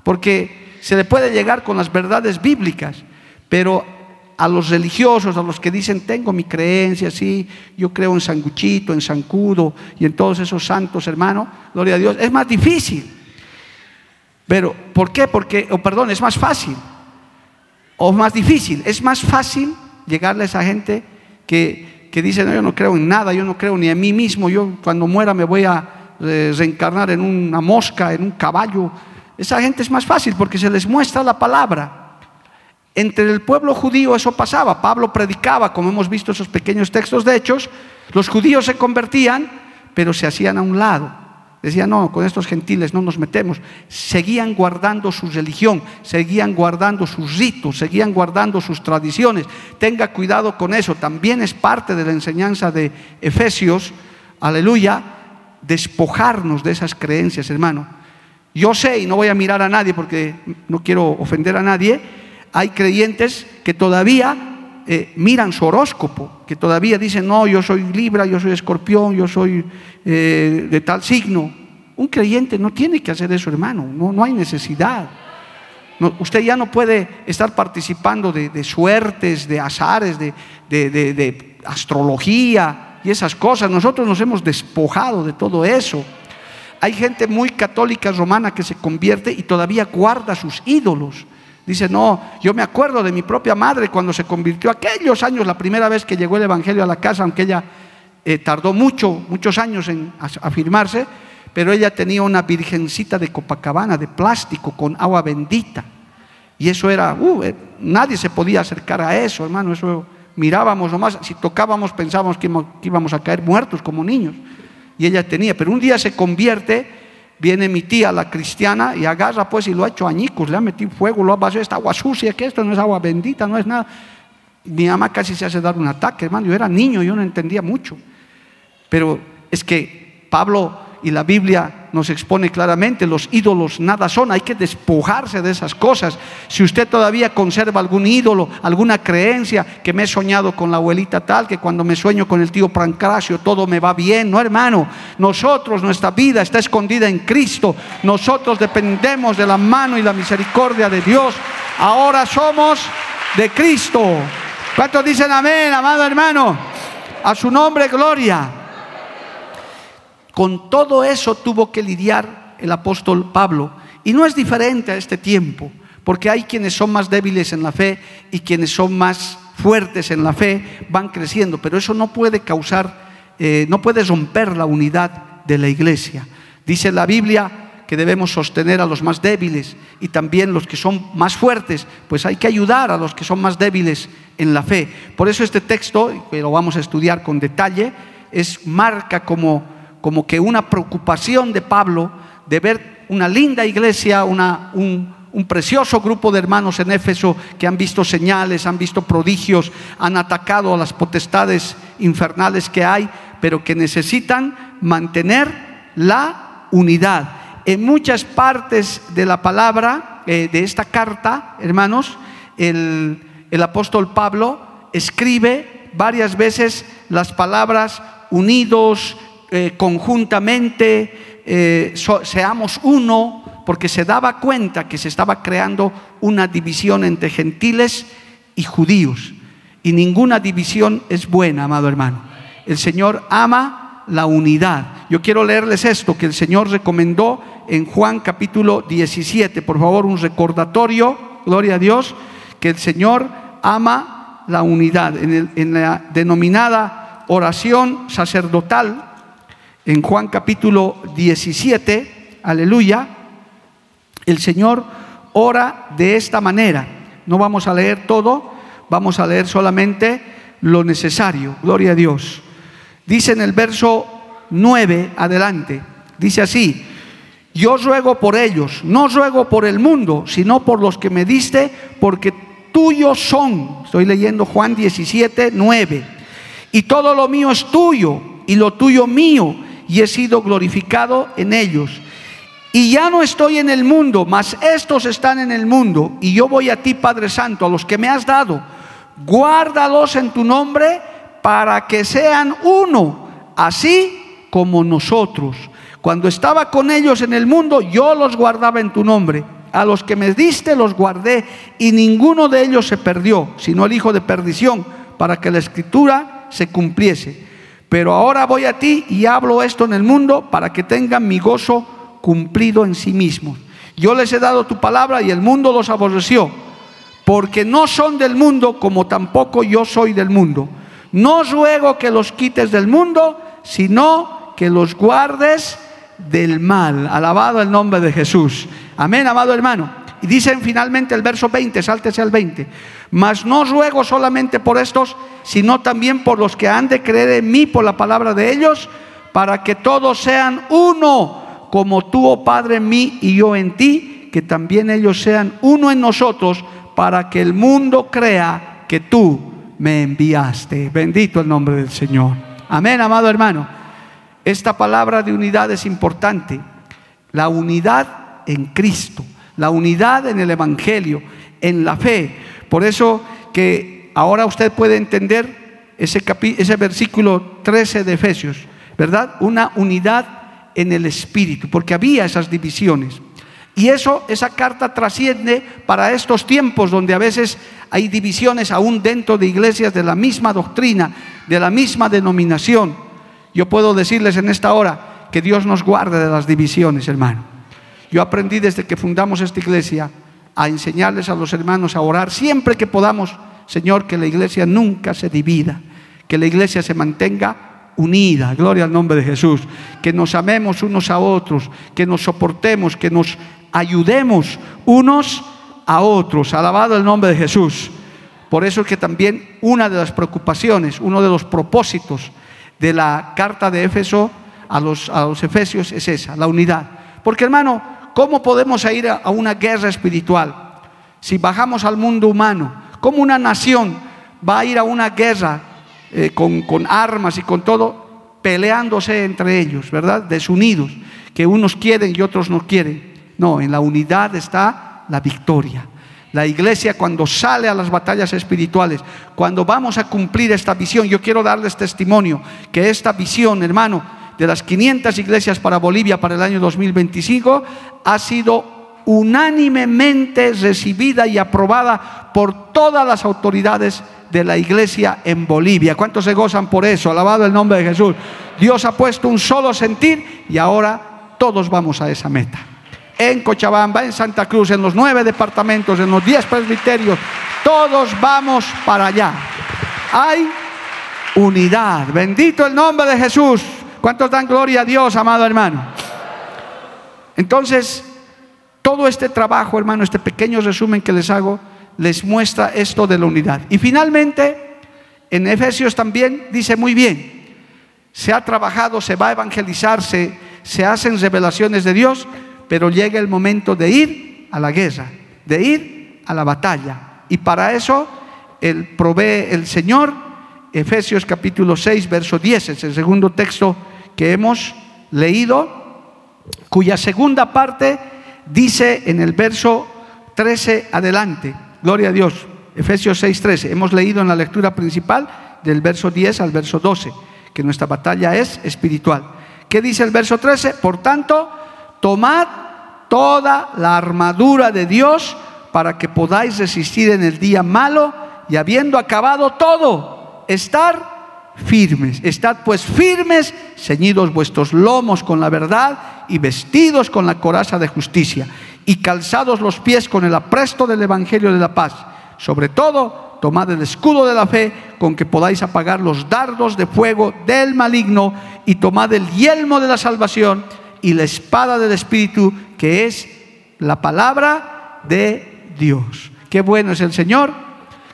B: Porque se le puede llegar con las verdades bíblicas, pero a los religiosos, a los que dicen, tengo mi creencia, sí, yo creo en Sanguchito, en Sancudo y en todos esos santos, hermano, gloria a Dios, es más difícil. Pero, ¿por qué? Porque, o perdón, es más fácil. O más difícil, es más fácil llegarle a esa gente que, que dice, no, yo no creo en nada, yo no creo ni en mí mismo, yo cuando muera me voy a eh, reencarnar en una mosca, en un caballo, esa gente es más fácil porque se les muestra la palabra. Entre el pueblo judío eso pasaba. Pablo predicaba, como hemos visto esos pequeños textos de hechos. Los judíos se convertían, pero se hacían a un lado. Decían, no, con estos gentiles no nos metemos. Seguían guardando su religión, seguían guardando sus ritos, seguían guardando sus tradiciones. Tenga cuidado con eso. También es parte de la enseñanza de Efesios, aleluya, despojarnos de esas creencias, hermano. Yo sé, y no voy a mirar a nadie porque no quiero ofender a nadie, hay creyentes que todavía eh, miran su horóscopo, que todavía dicen, no, yo soy Libra, yo soy Escorpión, yo soy eh, de tal signo. Un creyente no tiene que hacer eso, hermano, no, no hay necesidad. usted ya no puede estar participando de, suertes, de azares, de, de astrología y esas cosas. Nosotros nos hemos despojado de todo eso. Hay gente muy católica romana que se convierte y todavía guarda sus ídolos. Dice, no, yo me acuerdo de mi propia madre cuando se convirtió aquellos años, la primera vez que llegó el Evangelio a la casa, aunque ella eh, tardó mucho, muchos años en afirmarse, pero ella tenía una virgencita de Copacabana, de plástico, con agua bendita. Y eso era, uh, eh, nadie se podía acercar a eso, hermano, eso mirábamos nomás, si tocábamos pensábamos que íbamos a caer muertos como niños y ella tenía, pero un día se convierte, viene mi tía, la cristiana, y agarra pues y lo ha hecho añicos, le ha metido fuego, lo ha vaciado, esta agua sucia, que esto no es agua bendita, no es nada. Mi mamá casi se hace dar un ataque, hermano, yo era niño, yo no entendía mucho. Pero es que Pablo y la Biblia nos expone claramente, los ídolos nada son, hay que despojarse de esas cosas. Si usted todavía conserva algún ídolo, alguna creencia, que me he soñado con la abuelita tal, que cuando me sueño con el tío Pancracio todo me va bien, no hermano, nosotros, nuestra vida está escondida en Cristo, nosotros dependemos de la mano y la misericordia de Dios, ahora somos de Cristo. ¿Cuántos dicen amén, amado hermano? A su nombre, gloria. Con todo eso tuvo que lidiar el apóstol Pablo. Y no es diferente a este tiempo, porque hay quienes son más débiles en la fe y quienes son más fuertes en la fe van creciendo, pero eso no puede causar, eh, no puede romper la unidad de la iglesia. Dice la Biblia que debemos sostener a los más débiles y también los que son más fuertes, pues hay que ayudar a los que son más débiles en la fe. Por eso este texto, que lo vamos a estudiar con detalle, es marca como como que una preocupación de Pablo de ver una linda iglesia, una, un, precioso grupo de hermanos en Éfeso que han visto señales, han visto prodigios, han atacado a las potestades infernales que hay, pero que necesitan mantener la unidad. En muchas partes de la palabra, eh, de esta carta, hermanos, el, el apóstol Pablo escribe varias veces las palabras unidos, eh, conjuntamente, eh, seamos uno, porque se daba cuenta que se estaba creando una división entre gentiles y judíos. Y ninguna división es buena, amado hermano. El Señor ama la unidad. Yo quiero leerles esto que el Señor recomendó en Juan capítulo 17. Por favor, un recordatorio, gloria a Dios, que el Señor ama la unidad. En, en la denominada oración sacerdotal, en Juan capítulo 17, aleluya, el Señor ora de esta manera. No vamos a leer todo, vamos a leer solamente lo necesario. Gloria a Dios. Dice en el verso 9 adelante, dice así, yo ruego por ellos, no ruego por el mundo, sino por los que me diste, porque tuyos son. Estoy leyendo Juan 17, 9. Y todo lo mío es tuyo y lo tuyo mío y he sido glorificado en ellos. Y ya no estoy en el mundo, mas estos están en el mundo. Y yo voy a ti, Padre Santo, a los que me has dado. Guárdalos en tu nombre para que sean uno, así como nosotros. Cuando estaba con ellos en el mundo, yo los guardaba en tu nombre. A los que me diste los guardé y ninguno de ellos se perdió, sino el hijo de perdición, para que la escritura se cumpliese. Pero ahora voy a ti y hablo esto en el mundo para que tengan mi gozo cumplido en sí mismos. Yo les he dado tu palabra y el mundo los aborreció, porque no son del mundo como tampoco yo soy del mundo. No ruego que los quites del mundo, sino que los guardes del mal. Alabado el nombre de Jesús. Amén, amado hermano. Y dicen finalmente el verso 20, sáltese al 20. Mas no ruego solamente por estos, sino también por los que han de creer en mí por la palabra de ellos, para que todos sean uno, como tú, oh Padre, en mí y yo en ti, que también ellos sean uno en nosotros, para que el mundo crea que tú me enviaste. Bendito el nombre del Señor. Amén, amado hermano. Esta palabra de unidad es importante. La unidad en Cristo, la unidad en el Evangelio, en la fe. Por eso que ahora usted puede entender ese, versículo 13 de Efesios, ¿verdad? Una unidad en el Espíritu, porque había esas divisiones. Y eso, esa carta trasciende para estos tiempos donde a veces hay divisiones aún dentro de iglesias de la misma doctrina, de la misma denominación. Yo puedo decirles en esta hora que Dios nos guarde de las divisiones, hermano. Yo aprendí desde que fundamos esta iglesia a enseñarles a los hermanos a orar siempre que podamos, Señor, que la iglesia nunca se divida, que la iglesia se mantenga unida, gloria al nombre de Jesús, que nos amemos unos a otros, que nos soportemos, que nos ayudemos unos a otros, alabado el nombre de Jesús. Por eso es que también una de las preocupaciones, uno de los propósitos de la carta de Éfeso a los, a los Efesios es esa, la unidad. Porque hermano, ¿Cómo podemos ir a una guerra espiritual? Si bajamos al mundo humano, ¿cómo una nación va a ir a una guerra eh, con, con armas y con todo? peleándose entre ellos, ¿verdad? Desunidos, que unos quieren y otros no quieren. No, en la unidad está la victoria. La iglesia cuando sale a las batallas espirituales, cuando vamos a cumplir esta visión, yo quiero darles testimonio que esta visión, hermano, de las 500 iglesias para Bolivia para el año 2025 ha sido unánimemente recibida y aprobada por todas las autoridades de la iglesia en Bolivia. ¿Cuántos se gozan por eso? Alabado el nombre de Jesús. Dios ha puesto un solo sentir y ahora todos vamos a esa meta en Cochabamba, en Santa Cruz, en los nueve departamentos, en los diez presbiterios, todos vamos para allá. Hay unidad. Bendito el nombre de Jesús. ¿Cuántos dan gloria a Dios, amado hermano? Entonces, todo este trabajo, hermano, este pequeño resumen que les hago, les muestra esto de la unidad. Y finalmente, en Efesios también dice muy bien, se ha trabajado, se va a evangelizar, se, se hacen revelaciones de Dios, pero llega el momento de ir a la guerra, de ir a la batalla. Y para eso el provee el Señor, Efesios capítulo 6, verso 10, es el segundo texto que hemos leído, cuya segunda parte dice en el verso 13 adelante, gloria a Dios, Efesios 6, 13, hemos leído en la lectura principal del verso 10 al verso 12, que nuestra batalla es espiritual. ¿Qué dice el verso 13? Por tanto, tomad toda la armadura de Dios para que podáis resistir en el día malo y habiendo acabado todo, estar firmes. Estad pues firmes, ceñidos vuestros lomos con la verdad y vestidos con la coraza de justicia y calzados los pies con el apresto del Evangelio de la paz. Sobre todo, tomad el escudo de la fe con que podáis apagar los dardos de fuego del maligno y tomad el yelmo de la salvación y la espada del Espíritu, que es la palabra de Dios. Qué bueno es el Señor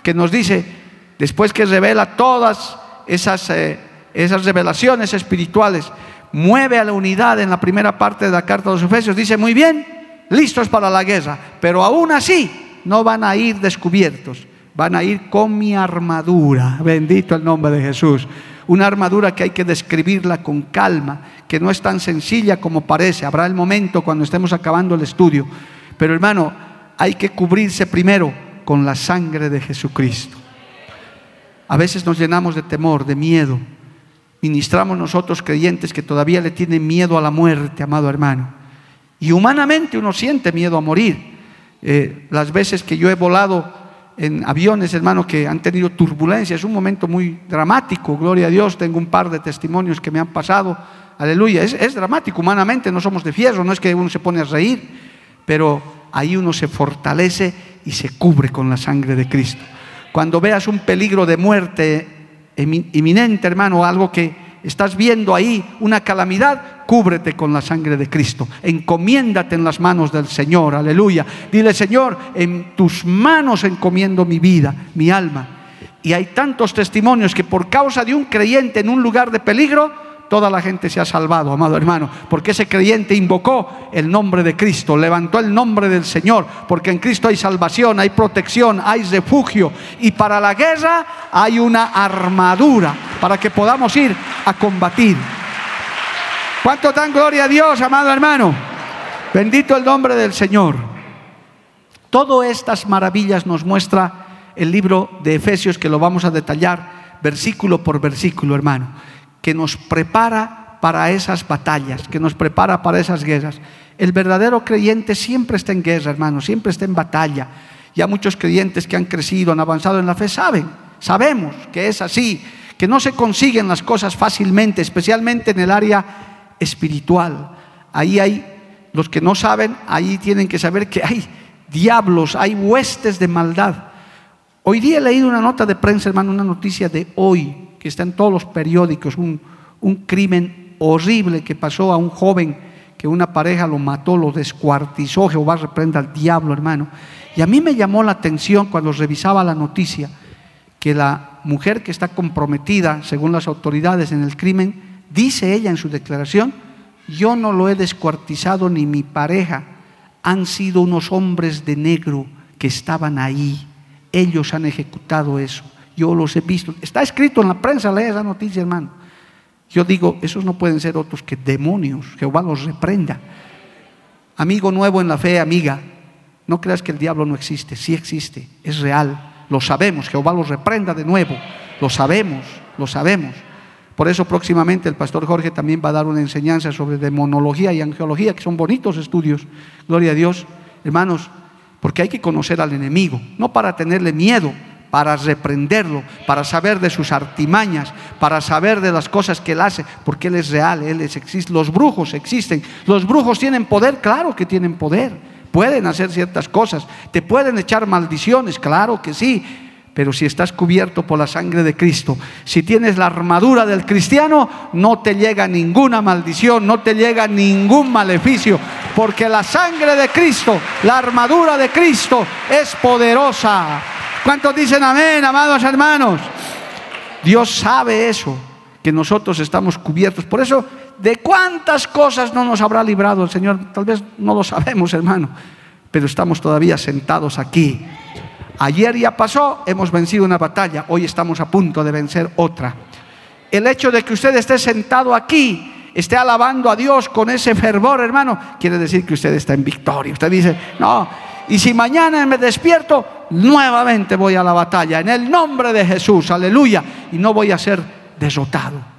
B: que nos dice, después que revela todas esas, eh, esas revelaciones espirituales, mueve a la unidad en la primera parte de la carta de los Efesios, dice, muy bien, listos para la guerra, pero aún así no van a ir descubiertos, van a ir con mi armadura, bendito el nombre de Jesús una armadura que hay que describirla con calma, que no es tan sencilla como parece. Habrá el momento cuando estemos acabando el estudio. Pero hermano, hay que cubrirse primero con la sangre de Jesucristo. A veces nos llenamos de temor, de miedo. Ministramos nosotros creyentes que todavía le tienen miedo a la muerte, amado hermano. Y humanamente uno siente miedo a morir. Eh, las veces que yo he volado en aviones, hermano, que han tenido turbulencias. Es un momento muy dramático, gloria a Dios. Tengo un par de testimonios que me han pasado. Aleluya. Es, es, dramático, humanamente no somos de fierro, no es que uno se pone a reír, pero ahí uno se fortalece y se cubre con la sangre de Cristo. Cuando veas un peligro de muerte inminente, hermano, algo que estás viendo ahí una calamidad, cúbrete con la sangre de Cristo. Encomiéndate en las manos del Señor, aleluya. Dile, Señor, en tus manos encomiendo mi vida, mi alma. Y hay tantos testimonios que por causa de un creyente en un lugar de peligro, toda la gente se ha salvado, amado hermano, porque ese creyente invocó el nombre de Cristo, levantó el nombre del Señor, porque en Cristo hay salvación, hay protección, hay refugio, y para la guerra hay una armadura para que podamos ir a combatir. ¿Cuánto dan gloria a Dios, amado hermano? Bendito el nombre del Señor. Todas estas maravillas nos muestra el libro de Efesios, que lo vamos a detallar versículo por versículo, hermano que nos prepara para esas batallas, que nos prepara para esas guerras. El verdadero creyente siempre está en guerra, hermano, siempre está en batalla. Ya muchos creyentes que han crecido, han avanzado en la fe, saben, sabemos que es así, que no se consiguen las cosas fácilmente, especialmente en el área espiritual. Ahí hay, los que no saben, ahí tienen que saber que hay diablos, hay huestes de maldad. Hoy día he leído una nota de prensa, hermano, una noticia de hoy, que está en todos los periódicos, un, crimen horrible que pasó a un joven que una pareja lo mató, lo descuartizó, Jehová reprenda al diablo, hermano. Y a mí me llamó la atención cuando revisaba la noticia que la mujer que está comprometida, según las autoridades, en el crimen, dice ella en su declaración, yo no lo he descuartizado ni mi pareja, han sido unos hombres de negro que estaban ahí, ellos han ejecutado eso. Yo los he visto. Está escrito en la prensa, lee esa noticia, hermano. Yo digo, esos no pueden ser otros que demonios, Jehová los reprenda. Amigo nuevo en la fe, amiga, no creas que el diablo no existe, sí existe, es real, lo sabemos, Jehová los reprenda de nuevo, lo sabemos, lo sabemos. Por eso próximamente el pastor Jorge también va a dar una enseñanza sobre demonología y angeología, que son bonitos estudios, gloria a Dios, hermanos, porque hay que conocer al enemigo, no para tenerle miedo, para reprenderlo, para saber de sus artimañas, para saber de las cosas que él hace, porque él es real, él es, existe. Los brujos existen. Los brujos tienen poder, claro que tienen poder. Pueden hacer ciertas cosas, te pueden echar maldiciones, claro que sí, pero si estás cubierto por la sangre de Cristo, si tienes la armadura del cristiano, no te llega ninguna maldición, no te llega ningún maleficio, porque la sangre de Cristo, la armadura de Cristo es poderosa. ¿Cuántos dicen amén, amados hermanos? Dios sabe eso, que nosotros estamos cubiertos. Por eso, ¿de cuántas cosas no nos habrá librado el Señor? Tal vez no lo sabemos, hermano, pero estamos todavía sentados aquí Ayer ya pasó, hemos vencido una batalla, hoy estamos a punto de vencer otra. El hecho de que usted esté sentado aquí, esté alabando a Dios con ese fervor, hermano, quiere decir que usted está en victoria. Usted dice, no, y si mañana me despierto, nuevamente voy a la batalla, en el nombre de Jesús, aleluya, y no voy a ser derrotado.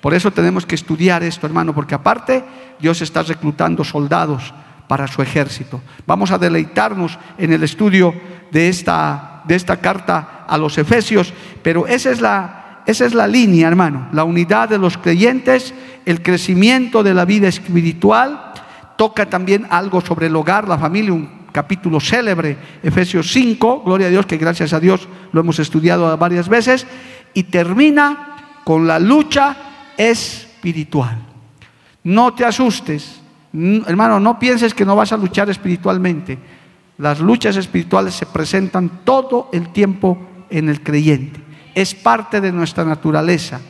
B: Por eso tenemos que estudiar esto, hermano, porque aparte Dios está reclutando soldados para su ejército. Vamos a deleitarnos en el estudio de esta, de esta carta a los Efesios, pero esa es, la, esa es la línea, hermano, la unidad de los creyentes, el crecimiento de la vida espiritual, toca también algo sobre el hogar, la familia, un capítulo célebre, Efesios 5, gloria a Dios, que gracias a Dios lo hemos estudiado varias veces, y termina con la lucha espiritual. No te asustes, hermano, no pienses que no vas a luchar espiritualmente. Las luchas espirituales se presentan todo el tiempo en el creyente. Es parte de nuestra naturaleza.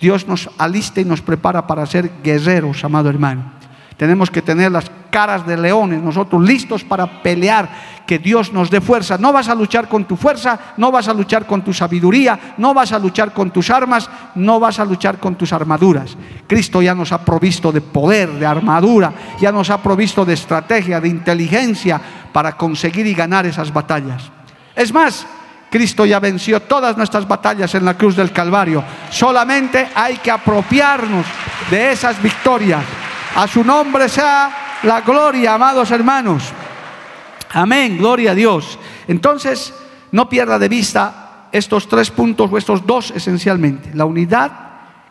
B: Dios nos alista y nos prepara para ser guerreros, amado hermano. Tenemos que tener las caras de leones, nosotros listos para pelear, que Dios nos dé fuerza. No vas a luchar con tu fuerza, no vas a luchar con tu sabiduría, no vas a luchar con tus armas, no vas a luchar con tus armaduras. Cristo ya nos ha provisto de poder, de armadura, ya nos ha provisto de estrategia, de inteligencia para conseguir y ganar esas batallas. Es más, Cristo ya venció todas nuestras batallas en la cruz del Calvario. Solamente hay que apropiarnos de esas victorias. A su nombre sea la gloria, amados hermanos. Amén, gloria a Dios. Entonces, no pierda de vista estos tres puntos o estos dos esencialmente. La unidad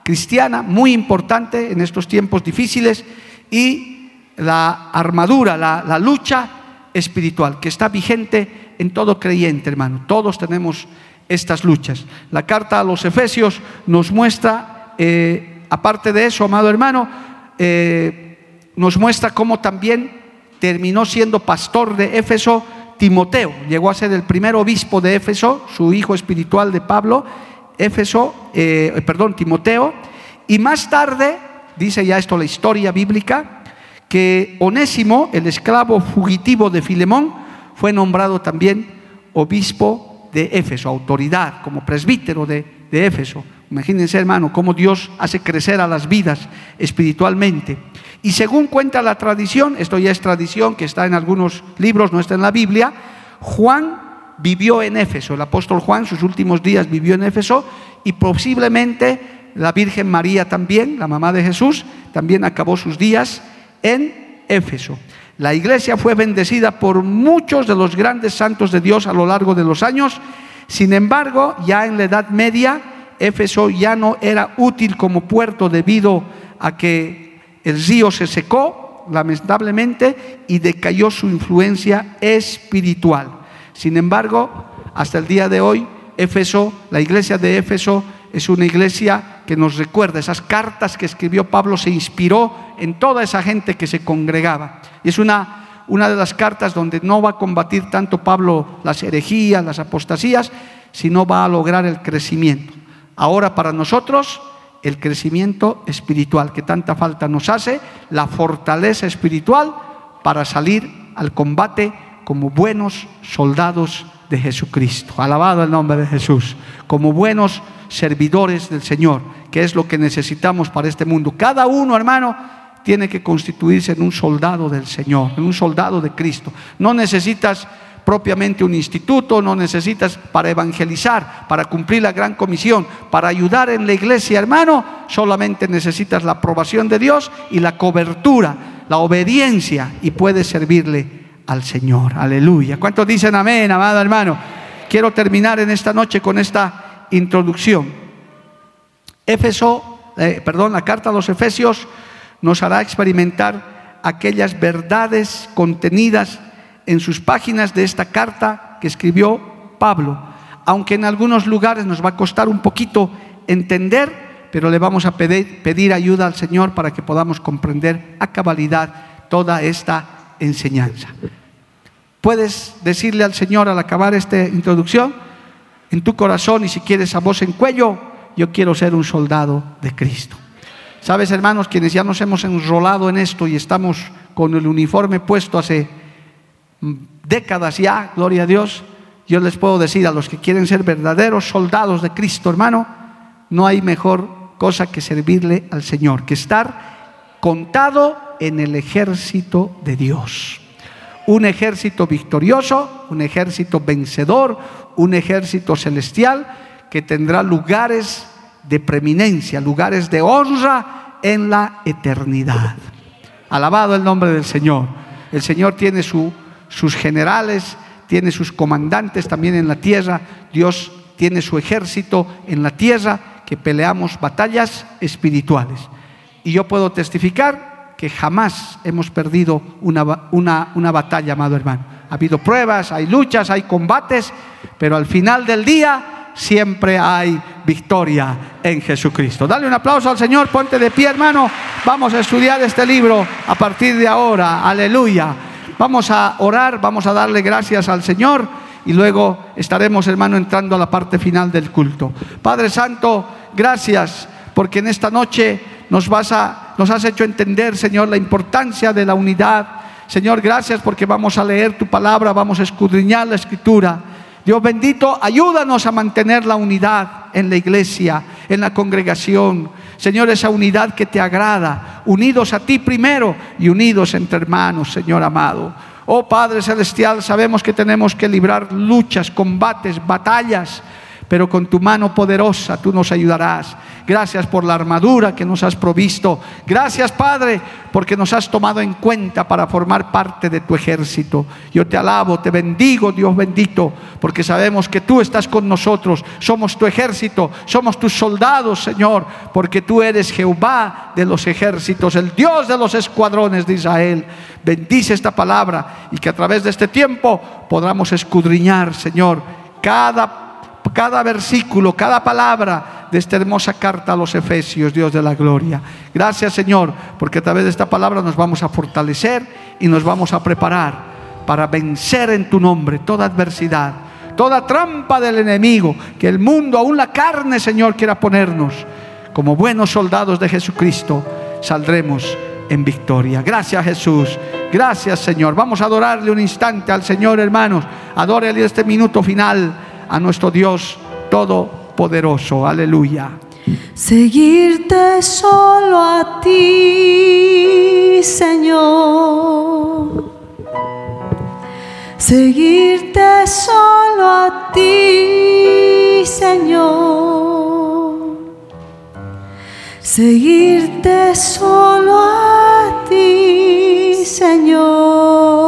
B: cristiana, muy importante en estos tiempos difíciles, y la armadura, la, lucha espiritual, que está vigente en todo creyente, hermano. Todos tenemos estas luchas. La carta a los Efesios nos muestra, eh, aparte de eso, amado hermano, eh, nos muestra cómo también terminó siendo pastor de Éfeso Timoteo. Llegó a ser el primer obispo de Éfeso, su hijo espiritual de Pablo, Éfeso, eh, perdón, Timoteo. Y más tarde, dice ya esto la historia bíblica, que Onésimo, el esclavo fugitivo de Filemón, fue nombrado también obispo de Éfeso, autoridad, como presbítero de, de Éfeso. Imagínense, hermano, cómo Dios hace crecer a las vidas espiritualmente. Y según cuenta la tradición, esto ya es tradición que está en algunos libros, no está en la Biblia, Juan vivió en Éfeso, el apóstol Juan sus últimos días vivió en Éfeso y posiblemente la Virgen María también, la mamá de Jesús, también acabó sus días en Éfeso. La iglesia fue bendecida por muchos de los grandes santos de Dios a lo largo de los años. Sin embargo, ya en la Edad Media, Éfeso ya no era útil como puerto debido a que el río se secó, lamentablemente, y decayó su influencia espiritual. Sin embargo, hasta el día de hoy, Éfeso, la iglesia de Éfeso, es una iglesia que nos recuerda, esas cartas que escribió Pablo se inspiró en toda esa gente que se congregaba. Y es una, una de las cartas donde no va a combatir tanto Pablo las herejías, las apostasías, sino va a lograr el crecimiento. Ahora para nosotros el crecimiento espiritual que tanta falta nos hace, la fortaleza espiritual para salir al combate como buenos soldados de Jesucristo. Alabado el nombre de Jesús. Como buenos servidores del Señor, que es lo que necesitamos para este mundo. Cada uno, hermano, tiene que constituirse en un soldado del Señor, en un soldado de Cristo. No necesitas propiamente un instituto, no necesitas para evangelizar, para cumplir la gran comisión, para ayudar en la iglesia, hermano, solamente necesitas la aprobación de Dios y la cobertura, la obediencia y puedes servirle al Señor. Aleluya. ¿Cuántos dicen amén, amado hermano? Quiero terminar en esta noche con esta introducción. Éfeso, eh, perdón, la carta a los Efesios nos hará experimentar aquellas verdades contenidas en sus páginas de esta carta que escribió Pablo, aunque en algunos lugares nos va a costar un poquito entender, pero le vamos a pedir, ayuda al Señor para que podamos comprender a cabalidad toda esta enseñanza. Puedes decirle al Señor al acabar esta introducción, en tu corazón y si quieres a voz en cuello, yo quiero ser un soldado de Cristo. Sabes, hermanos, quienes ya nos hemos enrolado en esto y estamos con el uniforme puesto hace décadas ya, gloria a Dios, yo les puedo decir a los que quieren ser verdaderos soldados de Cristo, hermano, no hay mejor cosa que servirle al Señor, que estar contado en el ejército de Dios. Un ejército victorioso, un ejército vencedor, un ejército celestial que tendrá lugares de preeminencia, lugares de honra en la eternidad. Alabado el nombre del Señor. El Señor tiene su sus generales, tiene sus comandantes también en la tierra, Dios tiene su ejército en la tierra, que peleamos batallas espirituales. Y yo puedo testificar que jamás hemos perdido una, una, batalla, amado hermano. Ha habido pruebas, hay luchas, hay combates, pero al final del día siempre hay victoria en Jesucristo. Dale un aplauso al Señor, ponte de pie hermano, vamos a estudiar este libro a partir de ahora, aleluya. Vamos a orar, vamos a darle gracias al Señor y luego estaremos, hermano, entrando a la parte final del culto. Padre Santo, gracias porque en esta noche nos, vas a, nos has hecho entender, Señor, la importancia de la unidad. Señor, gracias porque vamos a leer tu palabra, vamos a escudriñar la escritura. Dios bendito, ayúdanos a mantener la unidad en la iglesia, en la congregación. Señor, esa unidad que te agrada, unidos a ti primero y unidos entre hermanos, Señor amado. Oh Padre Celestial, sabemos que tenemos que librar luchas, combates, batallas pero con tu mano poderosa tú nos ayudarás. Gracias por la armadura que nos has provisto. Gracias, Padre, porque nos has tomado en cuenta para formar parte de tu ejército. Yo te alabo, te bendigo, Dios bendito, porque sabemos que tú estás con nosotros. Somos tu ejército, somos tus soldados, Señor, porque tú eres Jehová de los ejércitos, el Dios de los escuadrones de Israel. Bendice esta palabra y que a través de este tiempo podamos escudriñar, Señor, cada cada versículo, cada palabra de esta hermosa carta a los Efesios, Dios de la gloria. Gracias Señor, porque a través de esta palabra nos vamos a fortalecer y nos vamos a preparar para vencer en tu nombre toda adversidad, toda trampa del enemigo, que el mundo, aún la carne, Señor, quiera ponernos. Como buenos soldados de Jesucristo, saldremos en victoria. Gracias Jesús. Gracias Señor. Vamos a adorarle un instante al Señor, hermanos. Adórale este minuto final a nuestro Dios Todopoderoso. Aleluya.
C: Seguirte solo a ti, Señor. Seguirte solo a ti, Señor. Seguirte solo a ti, Señor.